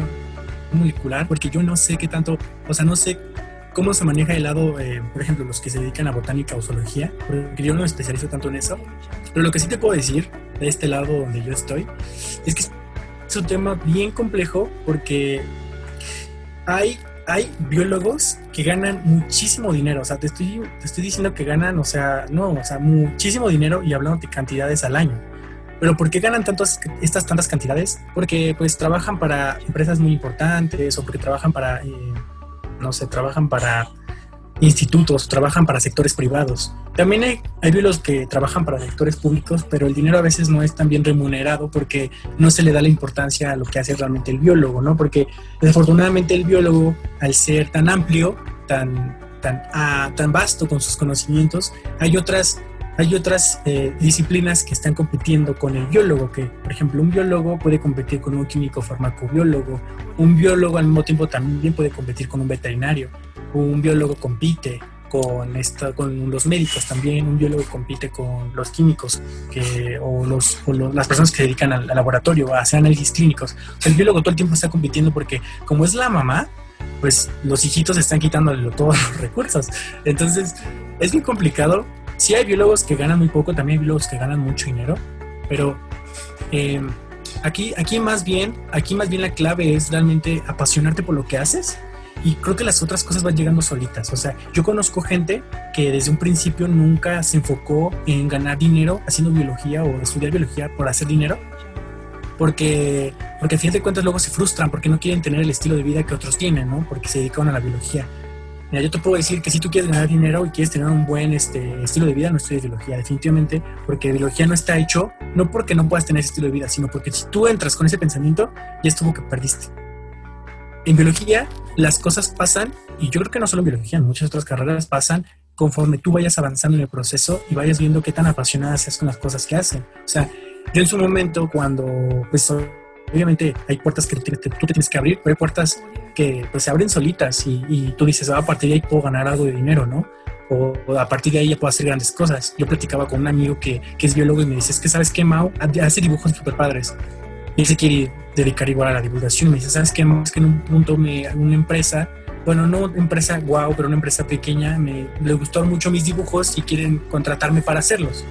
molecular, porque yo no sé qué tanto, o sea, no sé cómo se maneja el lado, eh, por ejemplo, los que se dedican a botánica o zoología, porque yo no me especializo tanto en eso, pero lo que sí te puedo decir de este lado donde yo estoy es que es un tema bien complejo porque hay, hay biólogos que ganan muchísimo dinero, o sea, te estoy, te estoy diciendo que ganan, o sea, no, o sea, muchísimo dinero y hablando de cantidades al año. Pero ¿por qué ganan tantas, estas tantas cantidades? Porque pues trabajan para empresas muy importantes o porque trabajan para, eh, no sé, trabajan para institutos, trabajan para sectores privados. También hay, hay biólogos que trabajan para sectores públicos, pero el dinero a veces no es tan bien remunerado porque no se le da la importancia a lo que hace realmente el biólogo, ¿no? Porque desafortunadamente el biólogo, al ser tan amplio, tan, tan, ah, tan vasto con sus conocimientos, hay otras hay otras eh, disciplinas que están compitiendo con el biólogo, que por ejemplo un biólogo puede competir con un químico farmacobiólogo, un biólogo al mismo tiempo también puede competir con un veterinario, un biólogo compite con, esta, con los médicos también, un biólogo compite con los químicos que, o, los, las personas que se dedican al, laboratorio, a hacer análisis clínicos. el biólogo todo el tiempo está compitiendo porque como es la mamá, pues los hijitos están quitándole todos los recursos. Entonces es muy complicado sí hay biólogos que ganan muy poco, también hay biólogos que ganan mucho dinero, pero eh, aquí, aquí más bien, aquí más bien la clave es realmente apasionarte por lo que haces y creo que las otras cosas van llegando solitas. O sea, yo conozco gente que desde un principio nunca se enfocó en ganar dinero haciendo biología o estudiar biología por hacer dinero. Porque, porque al final de cuentas luego se frustran porque no quieren tener el estilo de vida que otros tienen, ¿no? Porque se dedican a la biología. Mira, yo te puedo decir que si tú quieres ganar dinero y quieres tener un buen este, estilo de vida, no estudies biología, definitivamente, porque biología no está hecho, no porque no puedas tener ese estilo de vida, sino porque si tú entras con ese pensamiento, ya estuvo que perdiste. En biología, las cosas pasan, y yo creo que no solo en biología, en muchas otras carreras pasan conforme tú vayas avanzando en el proceso y vayas viendo qué tan apasionada seas con las cosas que hacen. O sea, yo en su momento, cuando pues obviamente hay puertas que tú, te tienes que abrir, pero hay puertas que pues, se abren solitas y, tú dices, ah, a partir de ahí puedo ganar algo de dinero, ¿no? O, a partir de ahí ya puedo hacer grandes cosas. Yo platicaba con un amigo que, que es biólogo y me dice, es que sabes qué, Mao hace dibujos super padres. Y él se quiere dedicar igual a la divulgación. Me dice, ¿sabes qué, Mao? Es que en un punto me, una empresa, bueno, no empresa wow, pero una empresa pequeña, me le gustaron mucho mis dibujos y quieren contratarme para hacerlos.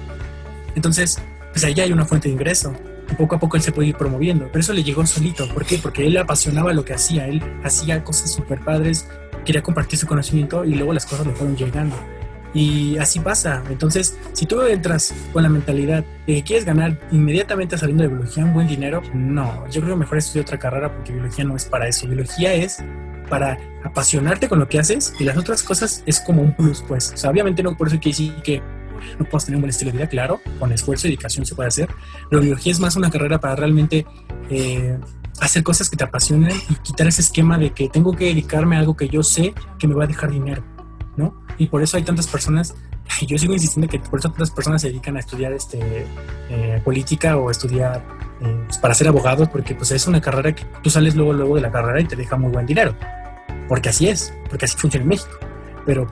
Entonces, pues ya hay una fuente de ingreso poco a poco él se puede ir promoviendo. Pero eso le llegó solito. ¿Por qué? Porque él apasionaba lo que hacía. Él hacía cosas súper padres, quería compartir su conocimiento y luego las cosas le fueron llegando. Y así pasa. Entonces, si tú entras con la mentalidad de que quieres ganar inmediatamente saliendo de biología un buen dinero, no. Yo creo que mejor estudiar otra carrera porque biología no es para eso. Biología es para apasionarte con lo que haces y las otras cosas es como un plus, pues. O sea, obviamente no por eso quiere decir que no puedes tener un buen estilo de vida, claro, con esfuerzo y dedicación se puede hacer, pero biología es más una carrera para realmente eh, hacer cosas que te apasionen y quitar ese esquema de que tengo que dedicarme a algo que yo sé que me va a dejar dinero, ¿no? Y por eso hay tantas personas, yo sigo insistiendo que por eso tantas personas se dedican a estudiar este, eh, política o estudiar eh, pues, para ser abogados, porque pues es una carrera que tú sales luego, luego de la carrera y te deja muy buen dinero, porque así es, porque así funciona en México. Pero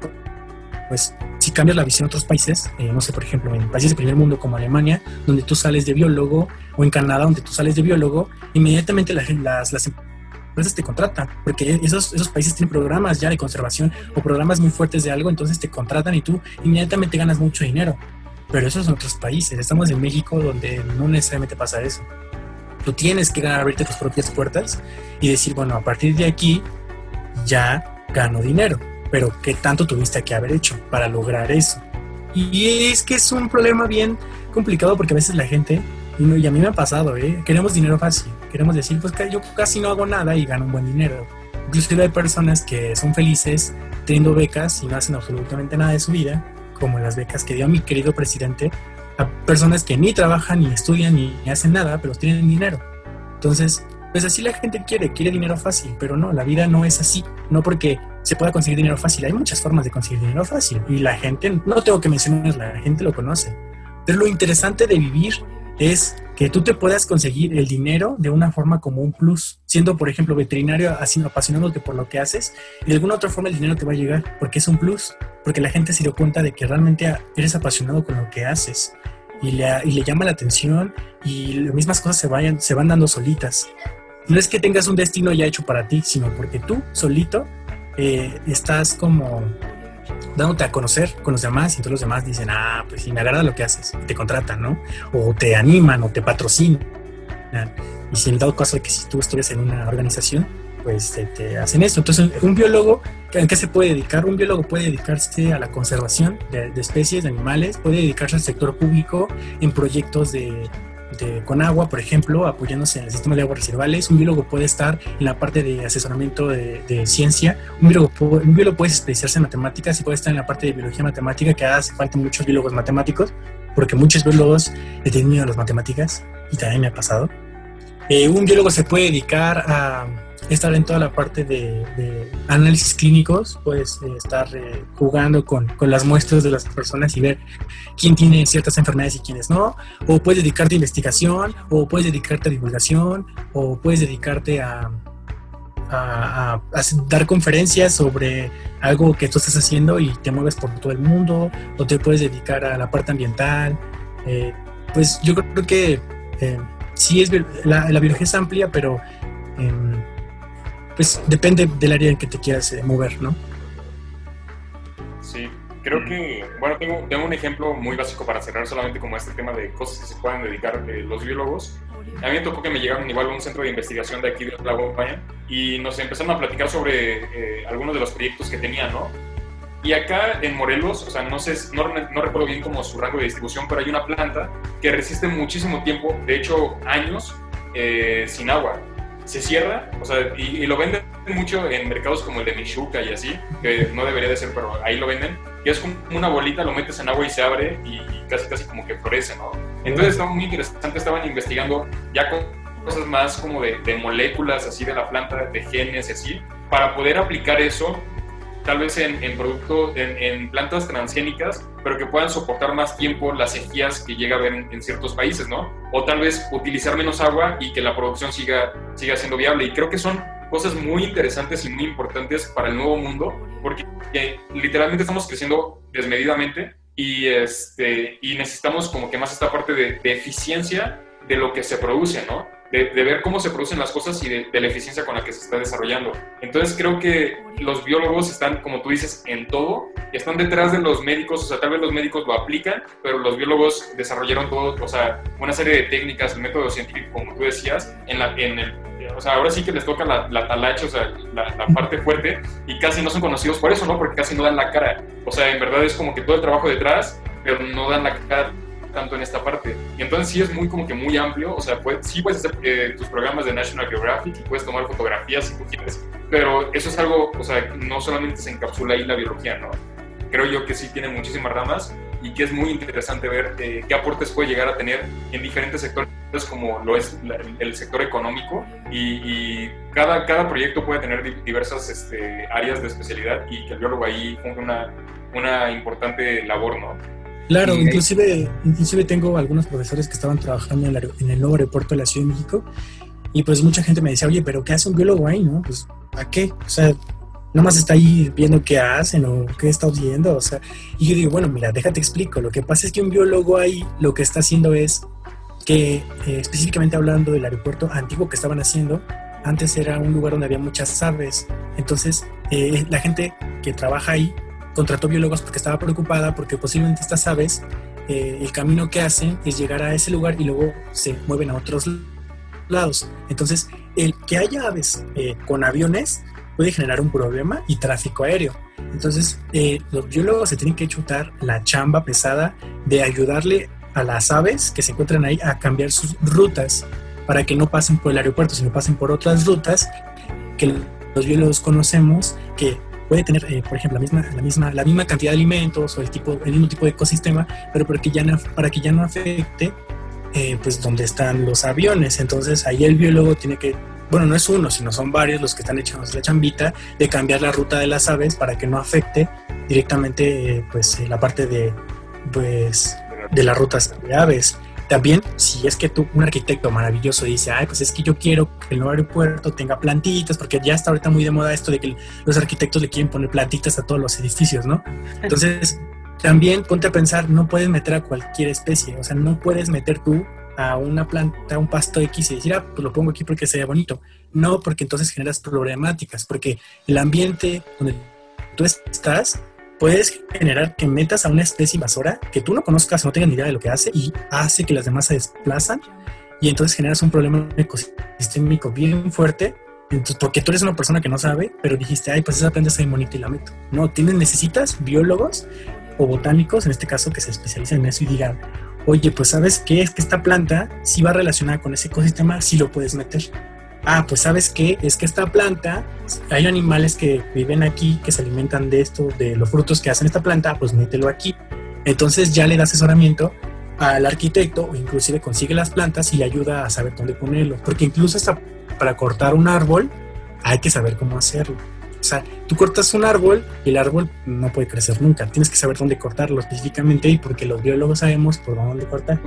pues si cambias la visión en otros países, eh, no sé, por ejemplo, en países de primer mundo como Alemania, donde tú sales de biólogo, o en Canadá, donde tú sales de biólogo, inmediatamente las, las, empresas te contratan, porque esos, esos países tienen programas ya de conservación o programas muy fuertes de algo, entonces te contratan y tú inmediatamente ganas mucho dinero. Pero eso es en otros países, estamos en México donde no necesariamente pasa eso. Tú tienes que abrirte tus propias puertas y decir, bueno, a partir de aquí ya gano dinero pero ¿qué tanto tuviste que haber hecho para lograr eso? Y es que es un problema bien complicado porque a veces la gente, y, a mí me ha pasado, ¿eh? queremos dinero fácil, queremos decir, pues yo casi no hago nada y gano un buen dinero. Inclusive hay personas que son felices teniendo becas y no hacen absolutamente nada de su vida, como las becas que dio mi querido presidente, a personas que ni trabajan, ni estudian, ni, hacen nada, pero tienen dinero. Entonces, pues así la gente quiere, quiere dinero fácil, pero no, la vida no es así. No porque se pueda conseguir dinero fácil. Hay muchas formas de conseguir dinero fácil y la gente, no tengo que mencionar, la gente lo conoce. Pero lo interesante de vivir es que tú te puedas conseguir el dinero de una forma como un plus, siendo por ejemplo veterinario, apasionándote por lo que haces, y de alguna otra forma el dinero te va a llegar, porque es un plus, porque la gente se dio cuenta de que realmente eres apasionado con lo que haces y le, y le llama la atención y las mismas cosas se, vayan, se van dando solitas. No es que tengas un destino ya hecho para ti, sino porque tú solito eh, estás como dándote a conocer con los demás y todos los demás dicen, ah, pues sí, me agrada lo que haces, te contratan, ¿no? O te animan o te patrocinan. Y si en dado caso de que si tú estuvieras en una organización, pues te, hacen esto. Entonces, un biólogo, ¿en qué se puede dedicar? Un biólogo puede dedicarse a la conservación de especies, de animales, puede dedicarse al sector público en proyectos de con agua, por ejemplo, apoyándose en el sistema de aguas residuales. Un biólogo puede estar en la parte de asesoramiento de, ciencia. Un biólogo, un biólogo puede especializarse en matemáticas y puede estar en la parte de biología matemática, que hace falta muchos biólogos matemáticos, porque muchos biólogos le tienen miedo a las matemáticas, y también me ha pasado. Eh, un biólogo se puede dedicar a estar en toda la parte de, análisis clínicos, puedes eh, estar eh, jugando con, con, las muestras de las personas y ver quién tiene ciertas enfermedades y quiénes no, o puedes dedicarte a investigación, o puedes dedicarte a divulgación, o puedes dedicarte a, a, dar conferencias sobre algo que tú estás haciendo y te mueves por todo el mundo, o te puedes dedicar a la parte ambiental. Eh, pues yo creo que sí es la, la biología es amplia, pero em, pues depende del área en que te quieras eh, mover, ¿no? Sí, creo que, bueno, tengo, tengo, un ejemplo muy básico para cerrar solamente como este tema de cosas que se puedan dedicar eh, los biólogos. A mí me tocó que me llegaron igual a un centro de investigación de aquí de la España y nos empezaron a platicar sobre eh, algunos de los proyectos que tenían, ¿no? Y acá en Morelos, o sea, no, sé, no, no, recuerdo bien como su rango de distribución, pero hay una planta que resiste muchísimo tiempo, de hecho años, sin agua se cierra, o sea, y, lo venden mucho en mercados como el de Michuca y así, que no debería de ser, pero ahí lo venden, y es como una bolita, lo metes en agua y se abre y, casi casi como que florece, ¿no? Entonces está muy interesante, estaban investigando ya cosas más como de, de moléculas así de la planta, de genes y así, para poder aplicar eso tal vez en, en productos, en, plantas transgénicas, pero que puedan soportar más tiempo las sequías que llega a haber en, ciertos países, ¿no? O tal vez utilizar menos agua y que la producción siga, siga siendo viable. Y creo que son cosas muy interesantes y muy importantes para el nuevo mundo, porque literalmente estamos creciendo desmedidamente y, este, y necesitamos como que más esta parte de, de eficiencia de lo que se produce, ¿no? De, ver cómo se producen las cosas y de, la eficiencia con la que se está desarrollando. Entonces creo que los biólogos están, como tú dices, en todo, están detrás de los médicos, o sea, tal vez los médicos lo aplican, pero los biólogos desarrollaron todo, o sea, una serie de técnicas, el método científico, como tú decías, en, la, en el o sea, ahora sí que les toca la, la talacha, o sea, la, la, parte fuerte, y casi no son conocidos por eso, ¿no? Porque casi no dan la cara. O sea, en verdad es como que todo el trabajo detrás, pero no dan la cara tanto en esta parte. Y entonces sí es muy como que muy amplio, o sea, pues, sí puedes hacer eh, tus programas de National Geographic y puedes tomar fotografías si tú quieres, pero eso es algo, o sea, no solamente se encapsula ahí la biología, ¿no? Creo yo que sí tiene muchísimas ramas y que es muy interesante ver eh, qué aportes puede llegar a tener en diferentes sectores como lo es el sector económico y, cada, cada proyecto puede tener diversas este, áreas de especialidad y que el biólogo ahí cumple una, una importante labor, ¿no? Claro, inclusive, inclusive tengo algunos profesores que estaban trabajando en, el nuevo aeropuerto de la Ciudad de México y pues mucha gente me decía, oye, pero ¿qué hace un biólogo ahí, no? Pues, ¿a qué? O sea, nomás está ahí viendo qué hacen o qué está viendo, o sea, y yo digo, bueno, mira, déjate explico, lo que pasa es que un biólogo ahí lo que está haciendo es que, eh, específicamente hablando del aeropuerto antiguo que estaban haciendo, antes era un lugar donde había muchas aves, entonces eh, la gente que trabaja ahí contrató biólogos porque estaba preocupada porque posiblemente estas aves, eh, el camino que hacen es llegar a ese lugar y luego se mueven a otros lados. Entonces, el que haya aves eh, con aviones puede generar un problema y tráfico aéreo. Entonces, eh, los biólogos se tienen que chutar la chamba pesada de ayudarle a las aves que se encuentran ahí a cambiar sus rutas para que no pasen por el aeropuerto, sino pasen por otras rutas que los biólogos conocemos que puede tener, eh, por ejemplo, la misma, la, misma, la misma cantidad de alimentos o el, tipo, el mismo tipo de ecosistema, pero para que ya no, para que ya no afecte eh, pues donde están los aviones. Entonces ahí el biólogo tiene que bueno, no es uno, sino son varios los que están echando la chambita de cambiar la ruta de las aves para que no afecte directamente eh, pues la parte de pues de las rutas de aves. También, si es que tú, un arquitecto maravilloso, dice, ay, pues es que yo quiero que el nuevo aeropuerto tenga plantitas, porque ya está ahorita muy de moda esto de que los arquitectos le quieren poner plantitas a todos los edificios, ¿no? Entonces, también ponte a pensar, no puedes meter a cualquier especie, o sea, no puedes meter tú a una planta, a un pasto X y decir, ah, pues lo pongo aquí porque se ve bonito. No, porque entonces generas problemáticas, porque el ambiente donde tú estás puedes generar que metas a una especie invasora que tú no conozcas, no tengas ni idea de lo que hace y hace que las demás se desplazan y entonces generas un problema ecosistémico bien fuerte. Entonces, porque tú eres una persona que no sabe, pero dijiste, ay, pues esa planta está bonita y la meto. No, tienes, necesitas biólogos o botánicos, en este caso, que se especialicen en eso y digan, oye, pues sabes qué es que esta planta si va relacionada con ese ecosistema, sí lo puedes meter. Ah, pues sabes qué, es que esta planta, hay animales que viven aquí, que se alimentan de esto, de los frutos que hacen esta planta, pues mételo aquí. Entonces ya le da asesoramiento al arquitecto o inclusive consigue las plantas y le ayuda a saber dónde ponerlo. Porque incluso hasta para cortar un árbol hay que saber cómo hacerlo. O sea, tú cortas un árbol y el árbol no puede crecer nunca. Tienes que saber dónde cortarlo específicamente y porque los biólogos sabemos por dónde cortar.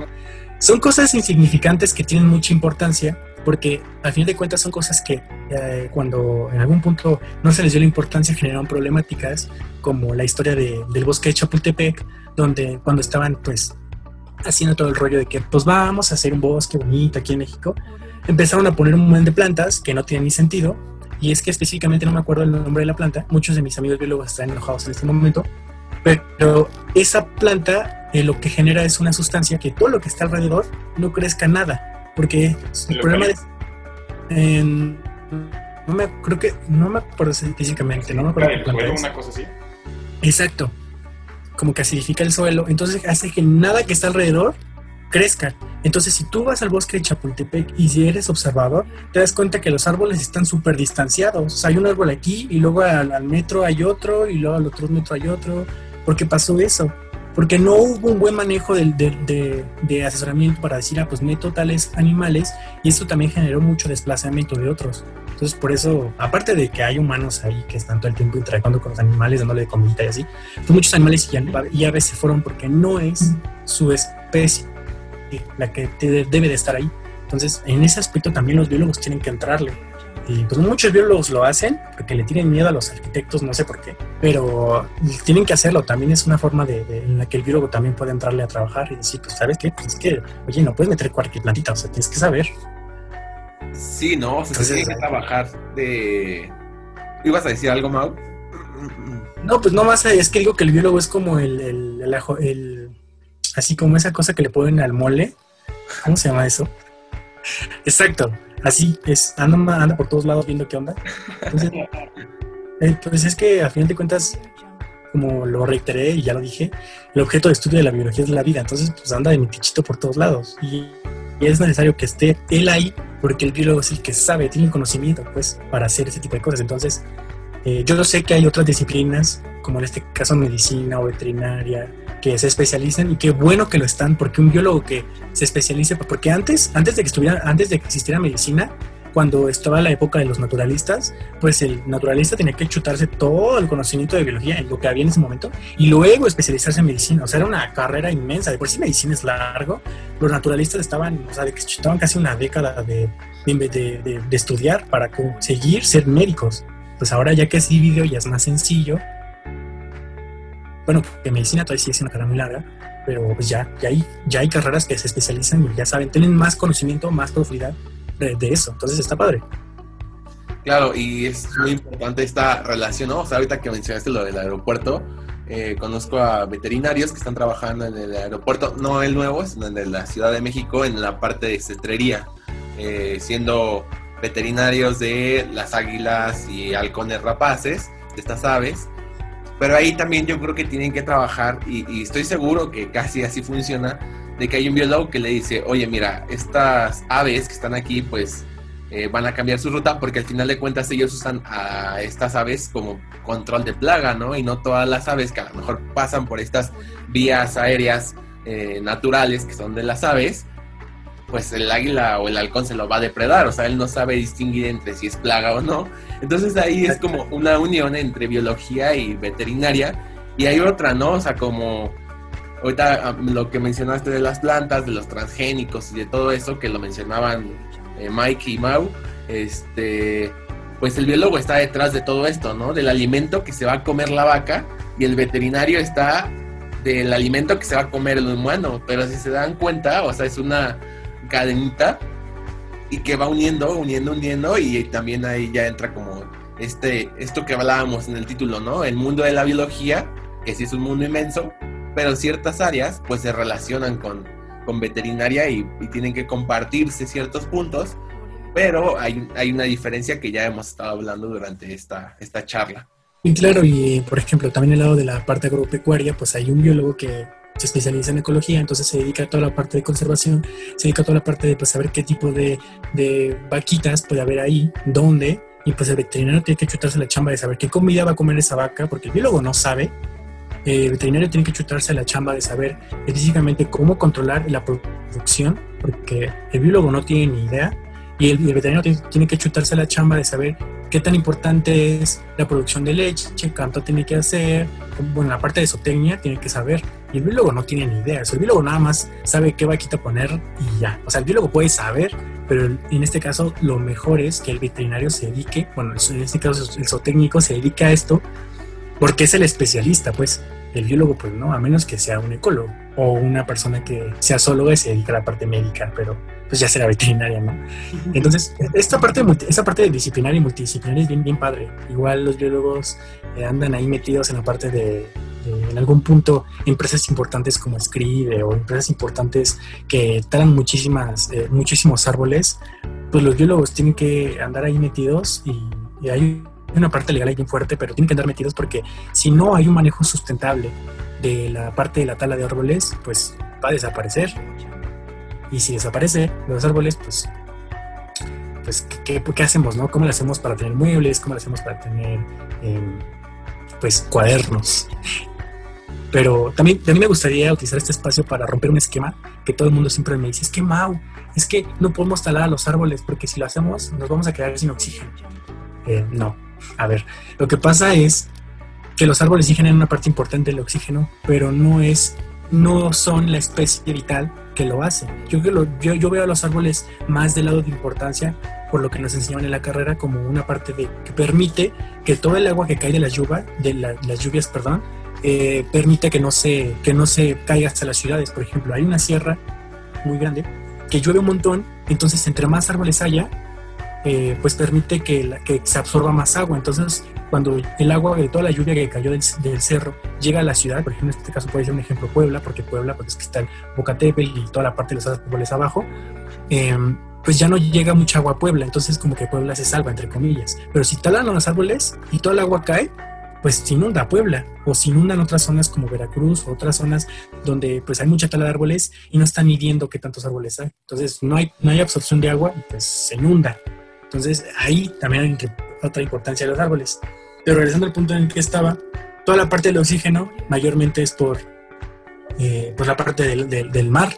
Son cosas insignificantes que tienen mucha importancia porque al fin de cuentas son cosas que eh, cuando en algún punto no se les dio la importancia generaron problemáticas como la historia del bosque de Chapultepec donde cuando estaban pues haciendo todo el rollo de que pues vamos a hacer un bosque bonito aquí en México empezaron a poner un montón de plantas que no tienen ni sentido y es que específicamente no me acuerdo el nombre de la planta. Muchos de mis amigos biólogos están enojados en este momento. Pero esa planta eh, lo que genera es una sustancia que todo lo que está alrededor no crezca nada. Porque el problema es... no me creo que no me acuerdo específicamente, no me acuerdo. El suelo, una cosa así. Exacto. Como que acidifica el suelo. Entonces hace que nada que está alrededor crezcan. Entonces, si tú vas al bosque de Chapultepec y si eres observador, te das cuenta que los árboles están súper distanciados. O sea, hay un árbol aquí y luego al, metro hay otro y luego al otro metro hay otro. ¿Por qué pasó eso? Porque no hubo un buen manejo de, de, asesoramiento para decir, ah, pues meto tales animales y esto también generó mucho desplazamiento de otros. Entonces, por eso, aparte de que hay humanos ahí que están todo el tiempo interactuando con los animales, dándole de comida y así, pues muchos animales y a veces fueron porque no es su especie la que debe de estar ahí. Entonces, en ese aspecto también los biólogos tienen que entrarle. Y pues muchos biólogos lo hacen porque le tienen miedo a los arquitectos, no sé por qué, pero tienen que hacerlo. También es una forma de, en la que el biólogo también puede entrarle a trabajar y decir, pues, ¿sabes qué? Pues es que, oye, no puedes meter cualquier plantita, o sea, tienes que saber. Sí, no, o sea, Entonces, tiene que trabajar de... ¿Ibas a decir algo, Mau? No, pues no más, es que digo que el biólogo es como el, el, el, el así como esa cosa que le ponen al mole. ¿Cómo se llama eso? Exacto, así es, anda, anda por todos lados viendo qué onda. Entonces, eh, pues es que a final de cuentas, como lo reiteré y ya lo dije, el objeto de estudio de la biología es la vida, entonces pues anda de mi tichito por todos lados. Y, es necesario que esté él ahí, porque el biólogo es el que sabe, tiene el conocimiento, pues, para hacer ese tipo de cosas. Entonces, eh, yo sé que hay otras disciplinas, como en este caso medicina o veterinaria, que se especializan y qué bueno que lo están, porque un biólogo que se especialice, porque antes, antes de que estuviera, antes de que existiera medicina, cuando estaba la época de los naturalistas, pues el naturalista tenía que chutarse todo el conocimiento de biología, en lo que había en ese momento, y luego especializarse en medicina. O sea, era una carrera inmensa. De por sí medicina es largo. Los naturalistas estaban, o sea, de que chutaban casi una década de, de, estudiar para conseguir ser médicos. Pues ahora ya que es dividido ya es más sencillo bueno, que medicina todavía sigue siendo una carrera muy larga, pero pues ya, ya, hay, ya hay carreras que se especializan y ya saben, tienen más conocimiento, más profundidad de, eso. Entonces está padre. Claro, y es muy importante esta relación, ¿no? O sea, ahorita que mencionaste lo del aeropuerto, eh, conozco a veterinarios que están trabajando en el aeropuerto, no el nuevo, sino en la Ciudad de México, en la parte de cetrería, eh, siendo veterinarios de las águilas y halcones rapaces, de estas aves, pero ahí también yo creo que tienen que trabajar y, estoy seguro que casi así funciona, de que hay un biólogo que le dice, oye, mira, estas aves que están aquí, pues eh, van a cambiar su ruta porque al final de cuentas ellos usan a estas aves como control de plaga, ¿no? Y no todas las aves que a lo mejor pasan por estas vías aéreas eh, naturales que son de las aves, pues el águila o el halcón se lo va a depredar, o sea, él no sabe distinguir entre si es plaga o no. Entonces ahí es como una unión entre biología y veterinaria. Y hay otra, ¿no? O sea, como ahorita ah, lo que mencionaste de las plantas, de los transgénicos y de todo eso, que lo mencionaban eh, Mike y Mau, este, pues el biólogo está detrás de todo esto, ¿no? Del alimento que se va a comer la vaca y el veterinario está del alimento que se va a comer el humano. Pero si se dan cuenta, o sea, es una cadenita y que va uniendo, uniendo, uniendo y también ahí ya entra como este, esto que hablábamos en el título, ¿no? El mundo de la biología, que sí es un mundo inmenso, pero ciertas áreas pues se relacionan con, con veterinaria y, tienen que compartirse ciertos puntos, pero hay, hay una diferencia que ya hemos estado hablando durante esta, esta charla. Y claro, y por ejemplo, también el lado de la parte agropecuaria, pues hay un biólogo que se especializa en ecología, entonces se dedica a toda la parte de conservación, se dedica a toda la parte de pues, saber qué tipo de, de vaquitas puede haber ahí, dónde, y pues el veterinario tiene que chutarse la chamba de saber qué comida va a comer esa vaca, porque el biólogo no sabe. el veterinario tiene que chutarse la chamba de saber específicamente cómo controlar la producción, porque el biólogo no tiene ni idea. Y el, veterinario tiene que chutarse la chamba de saber qué tan importante es la producción de leche, cuánto tiene que hacer. Bueno, la parte de zootecnia tiene que saber. Y el biólogo no tiene ni idea. el biólogo nada más sabe qué vaquita poner y ya. O sea, el biólogo puede saber, pero en este caso lo mejor es que el veterinario se dedique, bueno, en este caso el zootécnico se dedica a esto porque es el especialista, pues. El biólogo, pues no, a menos que sea un ecólogo o una persona que sea zoóloga y se dedica a la parte médica, pero pues ya será veterinaria, ¿no? Entonces, esta parte, esta parte de disciplinaria y multidisciplinaria es bien, bien padre. Igual los biólogos eh, andan ahí metidos en la parte de, en algún punto, empresas importantes como Escribe o empresas importantes que talan muchísimas, eh, muchísimos árboles, pues los biólogos tienen que andar ahí metidos y, hay una parte legal ahí bien fuerte, pero tienen que andar metidos porque si no hay un manejo sustentable de la parte de la tala de árboles, pues va a desaparecer. Y si desaparece los árboles, pues, pues ¿qué, hacemos? No? ¿Cómo lo hacemos para tener muebles? ¿Cómo lo hacemos para tener em, pues cuadernos? Pero también, mí me gustaría utilizar este espacio para romper un esquema que todo el mundo siempre me dice, es que Mau, es que no podemos talar a los árboles porque si lo hacemos nos vamos a quedar sin oxígeno. Eh, no, a ver, lo que pasa es que los árboles sí generan una parte importante del oxígeno, pero no es, no son la especie vital que lo hace. Yo, yo, yo veo a los árboles más del lado de importancia, por lo que nos enseñaron en la carrera, como una parte de, que permite que todo el agua que cae de, la lluvia, de las lluvias, perdón, eh, permite que no, se, que no se caiga hasta las ciudades. Por ejemplo, hay una sierra muy grande que llueve un montón, entonces entre más árboles haya, eh, pues permite que, que, se absorba más agua. Entonces, cuando el agua de toda la lluvia que cayó del, cerro llega a la ciudad, por ejemplo, en este caso puede ser un ejemplo Puebla, porque Puebla pues, es que está el Bocatepel y toda la parte de los árboles abajo, em, pues ya no llega mucha agua a Puebla, entonces como que Puebla se salva, entre comillas. Pero si talan los árboles y toda el agua cae, pues se inunda Puebla o se inundan otras zonas como Veracruz o otras zonas donde pues hay mucha tala de árboles y no están midiendo qué tantos árboles hay. Entonces no hay, no hay absorción de agua pues se inunda. Entonces ahí también hay otra importancia de los árboles. Pero regresando al punto en el que estaba, toda la parte del oxígeno mayormente es por, eh, la parte del, del, mar.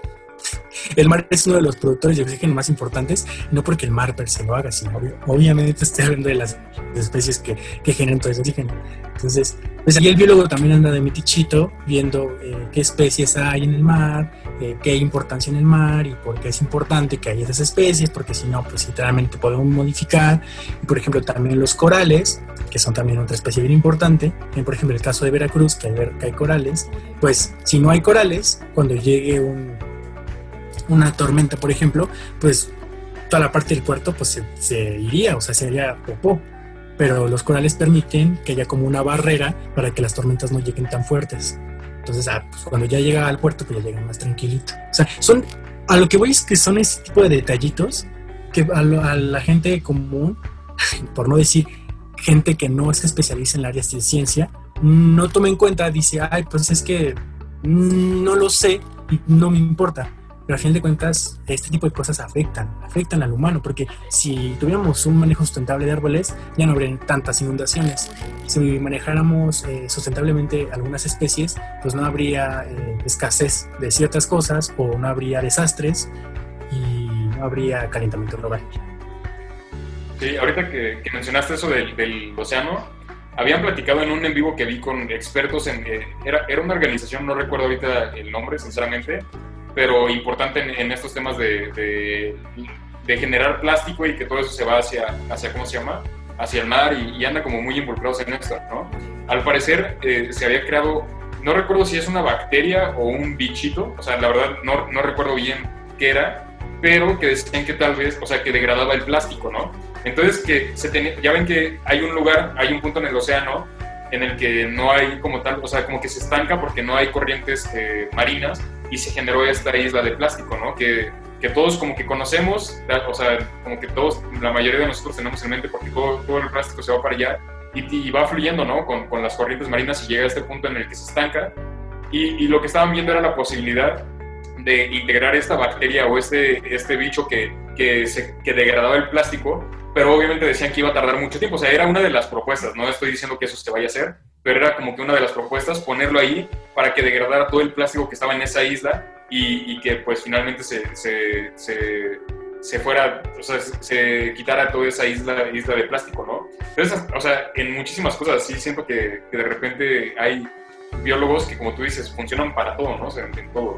El mar es uno de los productores de oxígeno más importantes, no porque el mar per se lo haga, sino obviamente estoy hablando de las especies que, que generan todo ese oxígeno. Entonces, pues ahí el biólogo también anda de mitichito viendo eh, qué especies hay en el mar, eh, qué importancia en el mar y por qué es importante que haya esas especies, porque si no, pues literalmente podemos modificar. Por ejemplo, también los corales, que son también otra especie bien importante. por ejemplo, el caso de Veracruz, que hay, que hay corales, pues si no hay corales, cuando llegue un, una tormenta, por ejemplo, pues toda la parte del puerto pues se, se iría, o sea, sería popó pero los corales permiten que haya como una barrera para que las tormentas no lleguen tan fuertes. Entonces, ah, pues, cuando ya llega al puerto, pues ya llegan más tranquilito. O sea, son, a lo que voy es que son ese tipo de detallitos que a, la gente común, por no decir gente que no se especializa en áreas de ciencia, no toma en cuenta, dice, ay, pues es que no lo sé y no me importa. Pero al fin de cuentas, este tipo de cosas afectan, afectan al humano, porque si tuviéramos un manejo sustentable de árboles, ya no habrían tantas inundaciones. Si manejáramos eh, sustentablemente algunas especies, pues no habría eh, escasez de ciertas cosas o no habría desastres y no habría calentamiento global. Sí, ahorita que, mencionaste eso del, del, océano, habían platicado en un en vivo que vi con expertos en... Eh, era, era una organización, no recuerdo ahorita el nombre, sinceramente, pero importante en, estos temas de, de, de, generar plástico y que todo eso se va hacia, hacia ¿cómo se llama? Hacia el mar y, anda como muy involucrados en esto, ¿no? Al parecer eh, se había creado, no recuerdo si es una bacteria o un bichito, o sea, la verdad no, no recuerdo bien qué era, pero que decían que tal vez, o sea, que degradaba el plástico, ¿no? Entonces, que se tenía, ya ven que hay un lugar, hay un punto en el océano en el que no hay como tal, o sea, como que se estanca porque no hay corrientes eh, marinas y se generó esta isla de plástico, ¿no? Que, que, todos como que conocemos, o sea, como que todos, la mayoría de nosotros tenemos en mente porque todo, todo el plástico se va para allá y, va fluyendo, ¿no? Con, con, las corrientes marinas y llega a este punto en el que se estanca. Y, y, lo que estaban viendo era la posibilidad de integrar esta bacteria o este, este bicho que, que, se, que degradaba el plástico pero obviamente decían que iba a tardar mucho tiempo. O sea, era una de las propuestas, no estoy diciendo que eso se vaya a hacer, pero era como que una de las propuestas ponerlo ahí para que degradara todo el plástico que estaba en esa isla y, y que pues finalmente se, se, se, fuera, o sea, se quitara toda esa isla, isla de plástico, ¿no? Entonces, o sea, en muchísimas cosas sí siento que, que de repente hay biólogos que, como tú dices, funcionan para todo, ¿no? O sea, en, todo.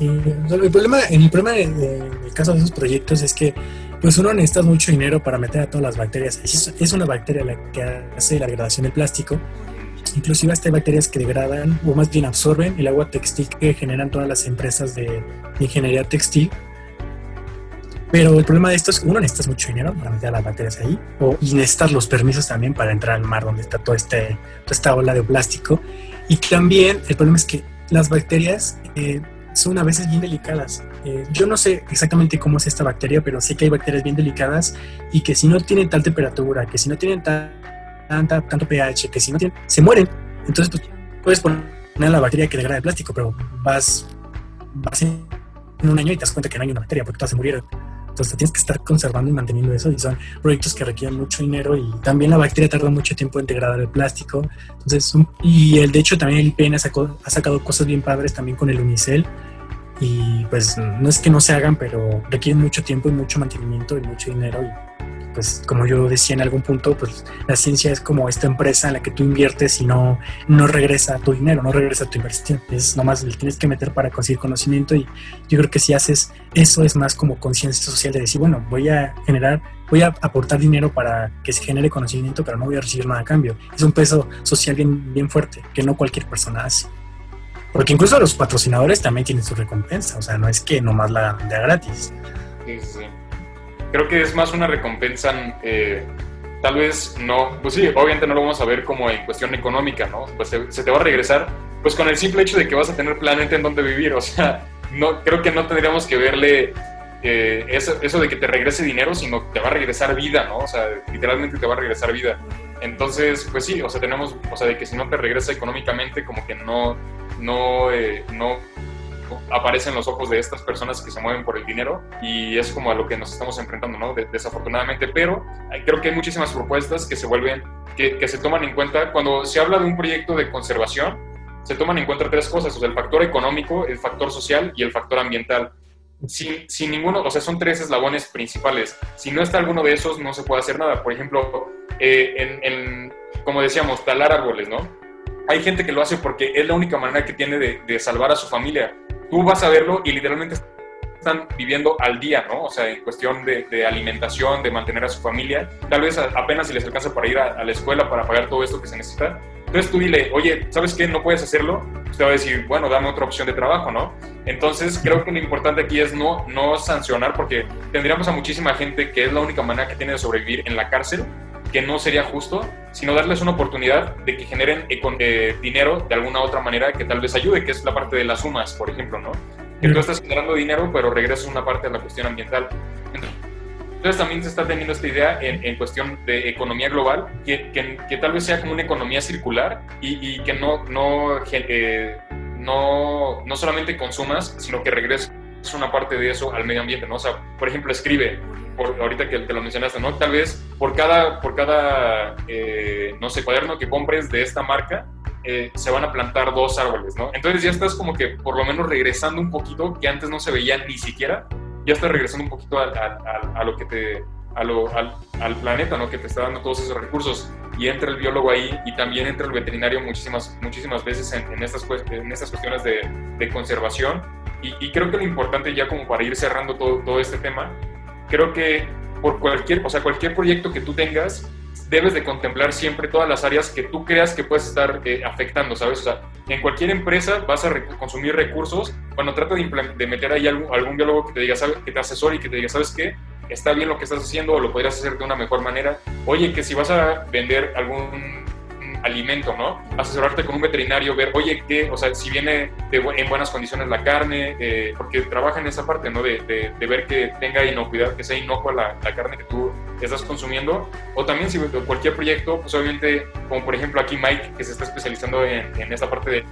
El problema, el problema en el caso de esos proyectos es que pues uno necesita mucho dinero para meter a todas las bacterias. Es una bacteria la que hace la degradación del plástico. Inclusive hasta hay bacterias que degradan o más bien absorben el agua textil que generan todas las empresas de ingeniería textil. Pero el problema de esto es que uno necesita mucho dinero para meter a las bacterias ahí o, y necesitas los permisos también para entrar al mar donde está todo este, toda esta ola de plástico. Y también el problema es que las bacterias eh, son a veces bien delicadas. Eh, yo no sé exactamente cómo es esta bacteria, pero sé que hay bacterias bien delicadas y que si no tienen tal temperatura, que si no tienen tanta, tanto pH, que si no tienen, se mueren. Entonces, pues, puedes poner la bacteria que degrada el plástico, pero vas, vas en un año y te das cuenta que no hay una bacteria porque todas se murieron. Entonces tienes que estar conservando y manteniendo eso y son proyectos que requieren mucho dinero y también la bacteria tarda mucho tiempo en degradar el plástico. Entonces, y el, de hecho también el IPN ha, sacado cosas bien padres también con el Unicel y pues no es que no se hagan, pero requieren mucho tiempo y mucho mantenimiento y mucho dinero y pues como yo decía en algún punto, pues la ciencia es como esta empresa en la que tú inviertes y no, no regresa tu dinero, no regresa tu inversión. Es nomás le tienes que meter para conseguir conocimiento y yo creo que si haces eso es más como conciencia social de decir, bueno, voy a generar, voy a aportar dinero para que se genere conocimiento, pero no voy a recibir nada a cambio. Es un peso social bien, bien fuerte que no cualquier persona hace. Porque incluso los patrocinadores también tienen su recompensa, o sea, no es que nomás la de gratis. Sí, sí creo que es más una recompensa, eh, tal vez no, pues sí, obviamente no lo vamos a ver como en cuestión económica, ¿no? Pues se, te va a regresar, pues con el simple hecho de que vas a tener planeta en donde vivir, o sea, no, creo que no tendríamos que verle eh, eso, de que te regrese dinero, sino te va a regresar vida, ¿no? O sea, literalmente te va a regresar vida. Entonces, pues sí, o sea, tenemos, o sea, de que si no te regresa económicamente, como que no, no, eh, no aparecen los ojos de estas personas que se mueven por el dinero y es como a lo que nos estamos enfrentando, ¿no? desafortunadamente, pero creo que hay muchísimas propuestas que se vuelven, que, se toman en cuenta cuando se habla de un proyecto de conservación, se toman en cuenta tres cosas, el factor económico, el factor social y el factor ambiental. Sin, sin ninguno, o sea, son tres eslabones principales. Si no está alguno de esos, no se puede hacer nada. Por ejemplo, eh, como decíamos, talar árboles, ¿no? Hay gente que lo hace porque es la única manera que tiene de salvar a su familia tú vas a verlo y literalmente están viviendo al día, ¿no? O sea, en cuestión de, alimentación, de mantener a su familia. Tal vez apenas si les alcanza para ir a, la escuela para pagar todo esto que se necesita. Entonces tú dile, oye, ¿sabes qué? No puedes hacerlo. Usted va a decir, bueno, dame otra opción de trabajo, ¿no? Entonces creo que lo importante aquí es no, no sancionar porque tendríamos a muchísima gente que es la única manera que tiene de sobrevivir en la cárcel que no sería justo, sino darles una oportunidad de que generen eh, dinero de alguna otra manera que tal vez ayude, que es la parte de las sumas, por ejemplo, ¿no? Que tú estás generando dinero, pero regresas una parte de la cuestión ambiental. Entonces también se está teniendo esta idea en, cuestión de economía global, que, que, tal vez sea como una economía circular y, que no, no, eh, no, no solamente consumas, sino que regreses una parte de eso al medio ambiente, ¿no? O sea, por ejemplo, escribe, por, ahorita que te lo mencionaste, ¿no? Tal vez por cada, por cada eh, no sé, cuaderno que compres de esta marca, eh, se van a plantar dos árboles, ¿no? Entonces ya estás como que por lo menos regresando un poquito, que antes no se veía ni siquiera, ya estás regresando un poquito a, lo que te, al, planeta, ¿no? Que te está dando todos esos recursos. Y entra el biólogo ahí y también entra el veterinario muchísimas, muchísimas veces en, estas, en estas cuestiones de, conservación. Y, creo que lo importante ya como para ir cerrando todo, todo este tema, creo que por cualquier, o sea, cualquier proyecto que tú tengas, debes de contemplar siempre todas las áreas que tú creas que puedes estar eh, afectando, ¿sabes? O sea, en cualquier empresa vas a consumir recursos, bueno, trata de, de meter ahí algún, algún, biólogo que te diga, ¿sabe? que te asesore y que te diga, ¿sabes qué? Está bien lo que estás haciendo o lo podrías hacer de una mejor manera. Oye, que si vas a vender algún alimento, ¿no? Asesorarte con un veterinario, ver, oye, ¿qué? O sea, si viene en buenas condiciones la carne, eh, porque trabaja en esa parte, ¿no? De, de, ver que tenga inocuidad, que sea inocua la, la, carne que tú estás consumiendo. O también si cualquier proyecto, pues obviamente, como por ejemplo aquí Mike, que se está especializando en, en esta parte de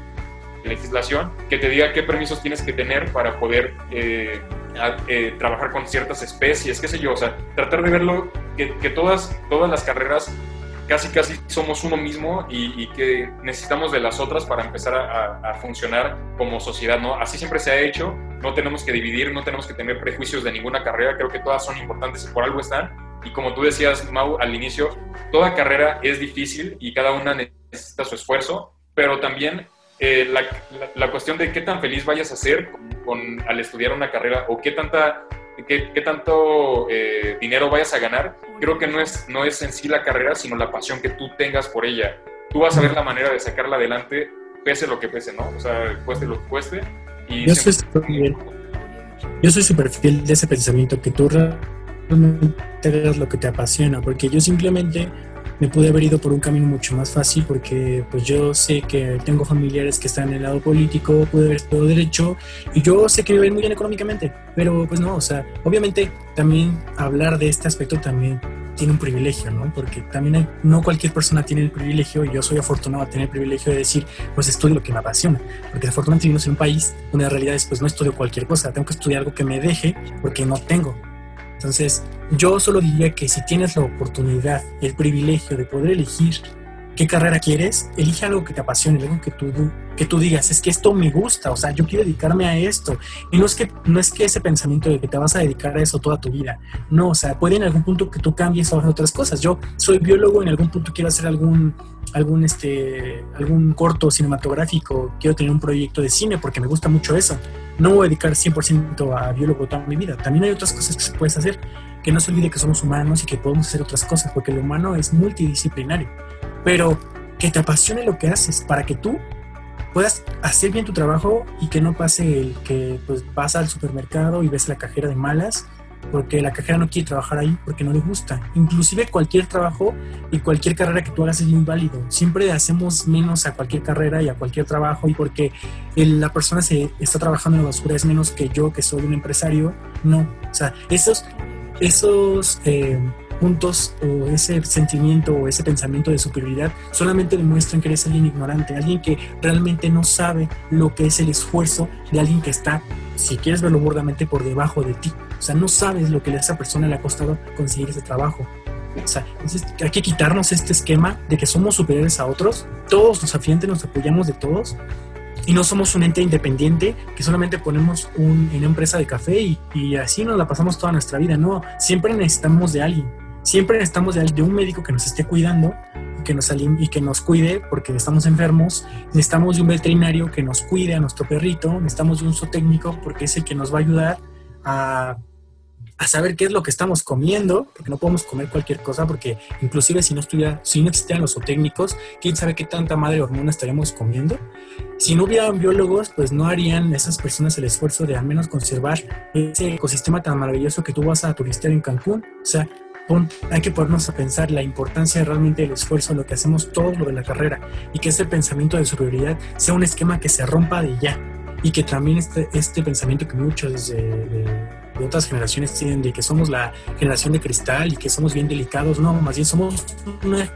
legislación, que te diga qué permisos tienes que tener para poder eh, eh, trabajar con ciertas especies, qué sé yo, o sea, tratar de verlo, que, que todas, todas las carreras casi casi somos uno mismo y, que necesitamos de las otras para empezar a, funcionar como sociedad, ¿no? Así siempre se ha hecho, no tenemos que dividir, no tenemos que tener prejuicios de ninguna carrera, creo que todas son importantes y por algo están. Y como tú decías, Mau, al inicio, toda carrera es difícil y cada una necesita su esfuerzo, pero también eh, la, cuestión de qué tan feliz vayas a ser con, al estudiar una carrera o qué tanta qué, tanto eh, dinero vayas a ganar, creo que no es, no es en sí la carrera, sino la pasión que tú tengas por ella. Tú vas a ver la manera de sacarla adelante, pese lo que pese, ¿no? O sea, cueste lo que cueste. Y yo, soy súper yo soy súper fiel de ese pensamiento, que tú realmente hagas lo que te apasiona, porque yo simplemente me pude haber ido por un camino mucho más fácil porque pues yo sé que tengo familiares que están en el lado político, pude haber estudiado derecho y yo sé que viven muy bien económicamente, pero pues no, o sea, obviamente también hablar de este aspecto también tiene un privilegio, ¿no? Porque también hay, no cualquier persona tiene el privilegio, y yo soy afortunado de tener el privilegio de decir, pues estudio lo que me apasiona, porque afortunadamente vivimos en un país donde la realidad es, pues no estudio cualquier cosa, tengo que estudiar algo que me deje, porque no tengo, entonces, yo solo diría que si tienes la oportunidad, el privilegio de poder elegir qué carrera quieres, elige algo que te apasione, algo que tú, que tú digas, es que esto me gusta, o sea, yo quiero dedicarme a esto. Y no es, que, no es que ese pensamiento de que te vas a dedicar a eso toda tu vida, no, o sea, puede en algún punto que tú cambies a otras cosas. Yo soy biólogo, en algún punto quiero hacer algún, algún, este, algún corto cinematográfico, quiero tener un proyecto de cine porque me gusta mucho eso no voy a dedicar 100% a biólogo toda mi vida. También hay otras cosas que se puedes hacer, que no se olvide que somos humanos y que podemos hacer otras cosas, porque el humano es multidisciplinario. Pero que te apasione lo que haces para que tú puedas hacer bien tu trabajo y que no pase el que pues vas al supermercado y ves la cajera de malas porque la cajera no quiere trabajar ahí porque no le gusta. Inclusive cualquier trabajo y cualquier carrera que tú hagas es muy válido. Siempre hacemos menos a cualquier carrera y a cualquier trabajo y porque la persona se está trabajando en la basura es menos que yo que soy un empresario. No, o sea, esos, esos eh, puntos o ese sentimiento o ese pensamiento de superioridad solamente demuestran que eres alguien ignorante, alguien que realmente no sabe lo que es el esfuerzo de alguien que está, si quieres verlo burdamente, por debajo de ti. O sea, no sabes lo que a esa persona le ha costado conseguir ese trabajo. O sea, entonces hay que quitarnos este esquema de que somos superiores a otros, todos nos afiantes, nos apoyamos de todos y no somos un ente independiente que solamente ponemos un, en una empresa de café y, y, así nos la pasamos toda nuestra vida. No, siempre necesitamos de alguien, siempre necesitamos de, un médico que nos esté cuidando y que, nos, y que nos cuide porque estamos enfermos, necesitamos de un veterinario que nos cuide a nuestro perrito, necesitamos de un zootécnico porque es el que nos va a ayudar a a saber qué es lo que estamos comiendo, porque no podemos comer cualquier cosa, porque inclusive si no estuviera, si no existieran los zootécnicos, quién sabe qué tanta madre hormona estaríamos comiendo. Si no hubieran biólogos, pues no harían esas personas el esfuerzo de al menos conservar ese ecosistema tan maravilloso que tú vas a turistear en Cancún. O sea, hay que ponernos a pensar la importancia realmente del esfuerzo, lo que hacemos todo lo de la carrera, y que ese pensamiento de superioridad sea un esquema que se rompa de ya, y que también este, este pensamiento que muchos de de otras generaciones tienen de que somos la generación de cristal y que somos bien delicados, no, más bien somos una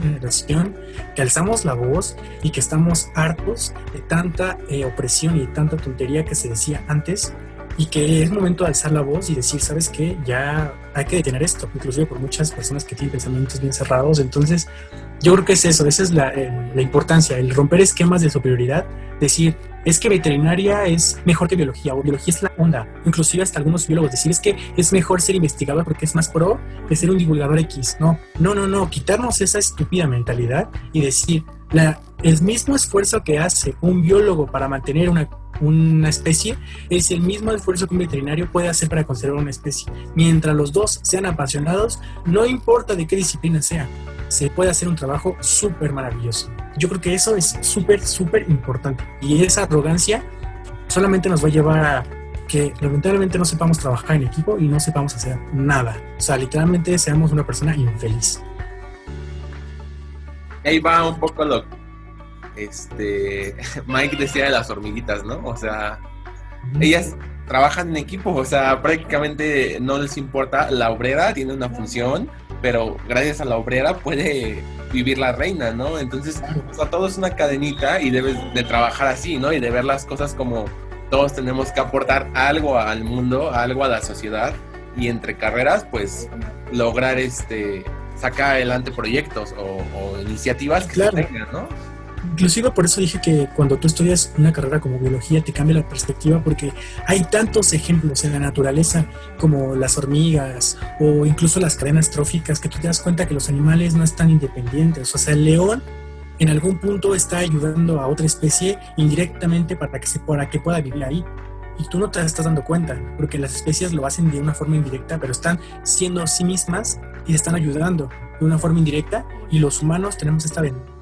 generación que alzamos la voz y que estamos hartos de tanta eh, opresión y tanta tontería que se decía antes y que es momento de alzar la voz y decir, ¿sabes qué? Ya hay que detener esto, inclusive por muchas personas que tienen pensamientos bien cerrados. Entonces, yo creo que es eso, esa es la, eh, la importancia, el romper esquemas de superioridad, decir, es que veterinaria es mejor que biología o biología es la onda. Inclusive hasta algunos biólogos decir es que es mejor ser investigador porque es más pro que ser un divulgador X. No, no, no, no, quitarnos esa estúpida mentalidad y decir, la, el mismo esfuerzo que hace un biólogo para mantener una, una especie es el mismo esfuerzo que un veterinario puede hacer para conservar una especie. Mientras los dos sean apasionados, no importa de qué disciplina sea, se puede hacer un trabajo súper maravilloso. Yo creo que eso es súper, súper importante. Y esa arrogancia solamente nos va a llevar a que lamentablemente no sepamos trabajar en equipo y no sepamos hacer nada. O sea, literalmente seamos una persona infeliz. Ahí va un poco lo este Mike decía de las hormiguitas, ¿no? O sea, ellas trabajan en equipo, o sea, prácticamente no les importa, la obrera tiene una función, pero gracias a la obrera puede vivir la reina, ¿no? Entonces, o sea, todo es una cadenita y debes de trabajar así, ¿no? Y de ver las cosas como todos tenemos que aportar algo al mundo, algo a la sociedad y entre carreras, pues lograr este sacar adelante proyectos o, iniciativas que se tengan, ¿no? Inclusive por eso dije que cuando tú estudias una carrera como biología te cambia la perspectiva porque hay tantos ejemplos en la naturaleza como las hormigas o incluso las cadenas tróficas que tú te das cuenta que los animales no están independientes. O sea, el león en algún punto está ayudando a otra especie indirectamente para que, se, para que pueda vivir ahí. Y tú no te estás dando cuenta, porque las especies lo hacen de una forma indirecta, pero están siendo sí mismas y están ayudando de una forma indirecta. Y los humanos tenemos esta ventaja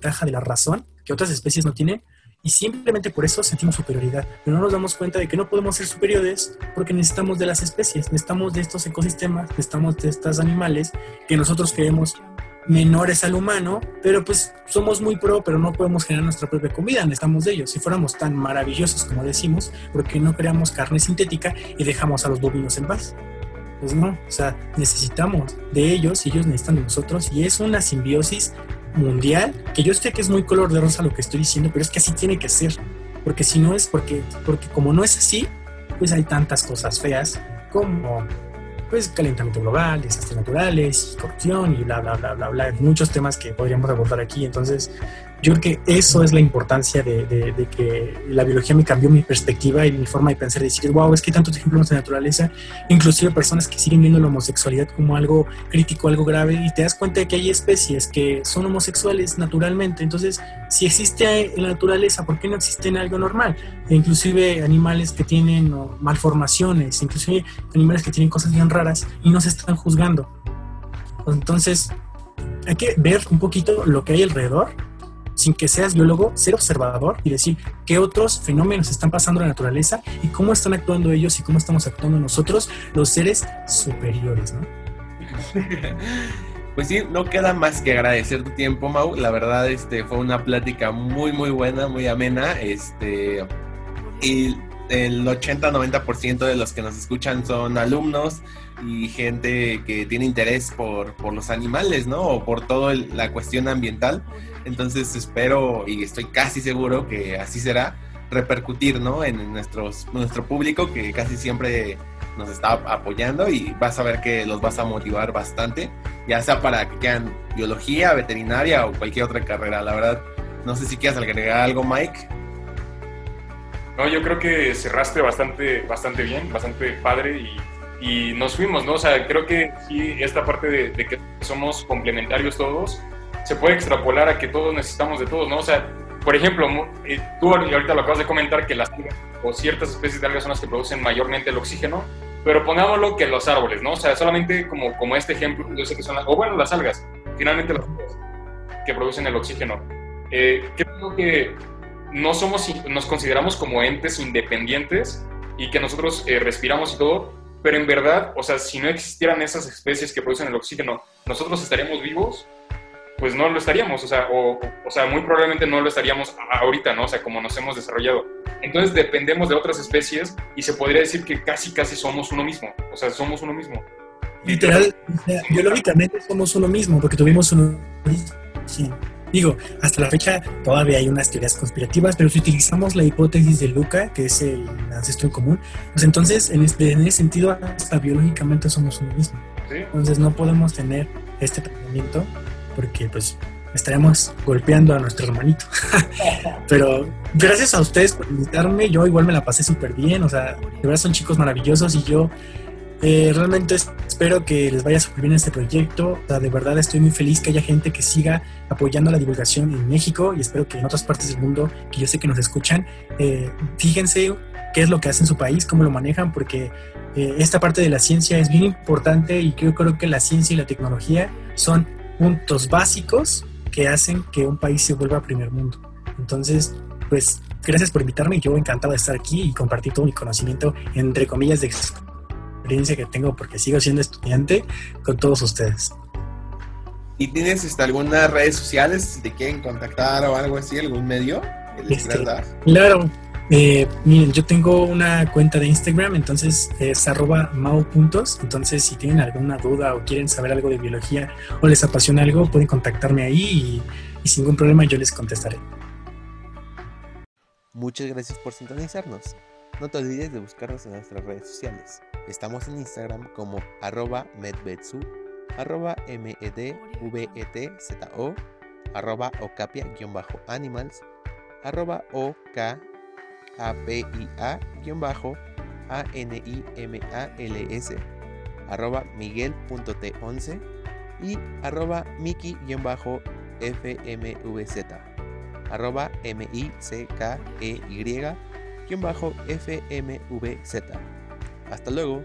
ventaja de la razón que otras especies no tienen y simplemente por eso sentimos superioridad. Pero no nos damos cuenta de que no podemos ser superiores porque necesitamos de las especies, necesitamos de estos ecosistemas, necesitamos de estos animales que nosotros creemos menores al humano, pero pues somos muy pro, pero no podemos generar nuestra propia comida, necesitamos de ellos. Si fuéramos tan maravillosos como decimos, porque no creamos carne sintética y dejamos a los bovinos en paz? Pues no, o sea, necesitamos de ellos y ellos necesitan de nosotros y es una simbiosis mundial, que yo sé que es muy color de rosa lo que estoy diciendo, pero es que así tiene que ser, porque si no es porque, porque como no es así, pues hay tantas cosas feas como pues calentamiento global, desastres naturales, corrupción y bla, bla, bla, bla, bla, muchos temas que podríamos abordar aquí. Entonces, yo creo que eso es la importancia de, de, que la biología me cambió mi perspectiva y mi forma de pensar, de decir, wow, es que hay tantos ejemplos de naturaleza, inclusive personas que siguen viendo la homosexualidad como algo crítico, algo grave, y te das cuenta de que hay especies que son homosexuales naturalmente. Entonces, si existe en la naturaleza, ¿por qué no existe en algo normal? E inclusive animales que tienen malformaciones, inclusive animales que tienen cosas bien raras y no se están juzgando. Entonces, hay que ver un poquito lo que hay alrededor sin que seas biólogo, ser observador y decir qué otros fenómenos están pasando en la naturaleza y cómo están actuando ellos y cómo estamos actuando nosotros, los seres superiores, ¿no? Pues sí, no queda más que agradecer tu tiempo, Mau. La verdad, este fue una plática muy, muy buena, muy amena. Este, y el 80-90% de los que nos escuchan son alumnos y gente que tiene interés por, por los animales, ¿no? O por toda la cuestión ambiental. Entonces espero y estoy casi seguro que así será repercutir ¿no? en nuestro público que casi siempre nos está apoyando y vas a ver que los vas a motivar bastante, ya sea para que quieran biología, veterinaria o cualquier otra carrera. La verdad, no sé si quieres agregar algo, Mike. No, yo creo que cerraste bastante, bastante bien, bastante padre y, y nos fuimos, ¿no? O sea, creo que sí, esta parte de, de que somos complementarios todos, se puede extrapolar a que todos necesitamos de todos, ¿no? O sea, por ejemplo, eh, tú ahorita lo acabas de comentar que las algas o ciertas especies de algas son las que producen mayormente el oxígeno, pero pongámoslo que los árboles, ¿no? O sea, solamente como, como este ejemplo, yo sé que son las, o bueno, las algas, finalmente las algas que producen el oxígeno. Eh, creo que no somos, nos consideramos como entes independientes y que nosotros eh, respiramos y todo, pero en verdad, o sea, si no existieran esas especies que producen el oxígeno, nosotros estaríamos vivos pues no lo estaríamos, o sea, o, o, sea, muy probablemente no lo estaríamos ahorita, ¿no? O sea, como nos hemos desarrollado. Entonces dependemos de otras especies y se podría decir que casi, casi somos uno mismo, o sea, somos uno mismo. Literal, biológicamente somos uno mismo porque tuvimos un origen. Digo, hasta la fecha todavía hay unas teorías conspirativas, pero si utilizamos la hipótesis de Luca, que es el ancestro en común, pues entonces en, este, en ese sentido hasta biológicamente somos uno mismo. Entonces no podemos tener este pensamiento porque pues estaríamos golpeando a nuestro hermanito. Pero gracias a ustedes por invitarme, yo igual me la pasé súper bien, o sea, de verdad son chicos maravillosos y yo eh, realmente espero que les vaya súper bien este proyecto. O sea, de verdad estoy muy feliz que haya gente que siga apoyando la divulgación en México y espero que en otras partes del mundo, que yo sé que nos escuchan, eh, fíjense qué es lo que hacen en su país, cómo lo manejan, porque eh, esta parte de la ciencia es bien importante y yo creo que la ciencia y la tecnología son puntos básicos que hacen que un país se vuelva primer mundo. Entonces, pues gracias por invitarme. Yo encantado de estar aquí y compartir todo mi conocimiento, entre comillas, de experiencia que tengo porque sigo siendo estudiante con todos ustedes. ¿Y tienes este, algunas redes sociales si te quieren contactar o algo así, algún medio este, Claro, eh, miren, yo tengo una cuenta de Instagram, entonces es arroba mau.puntos. Entonces, si tienen alguna duda o quieren saber algo de biología o les apasiona algo, pueden contactarme ahí y, sin ningún problema yo les contestaré. Muchas gracias por sintonizarnos. No te olvides de buscarnos en nuestras redes sociales. Estamos en Instagram como arroba medvetsu, arroba medvetzo, arroba ocapia-animals, arroba ok APIA-ANIMALS, arroba miguel.t11 y arroba miki-fmvz, arroba M-I-C-K-E-Y-fmvz. Hasta luego.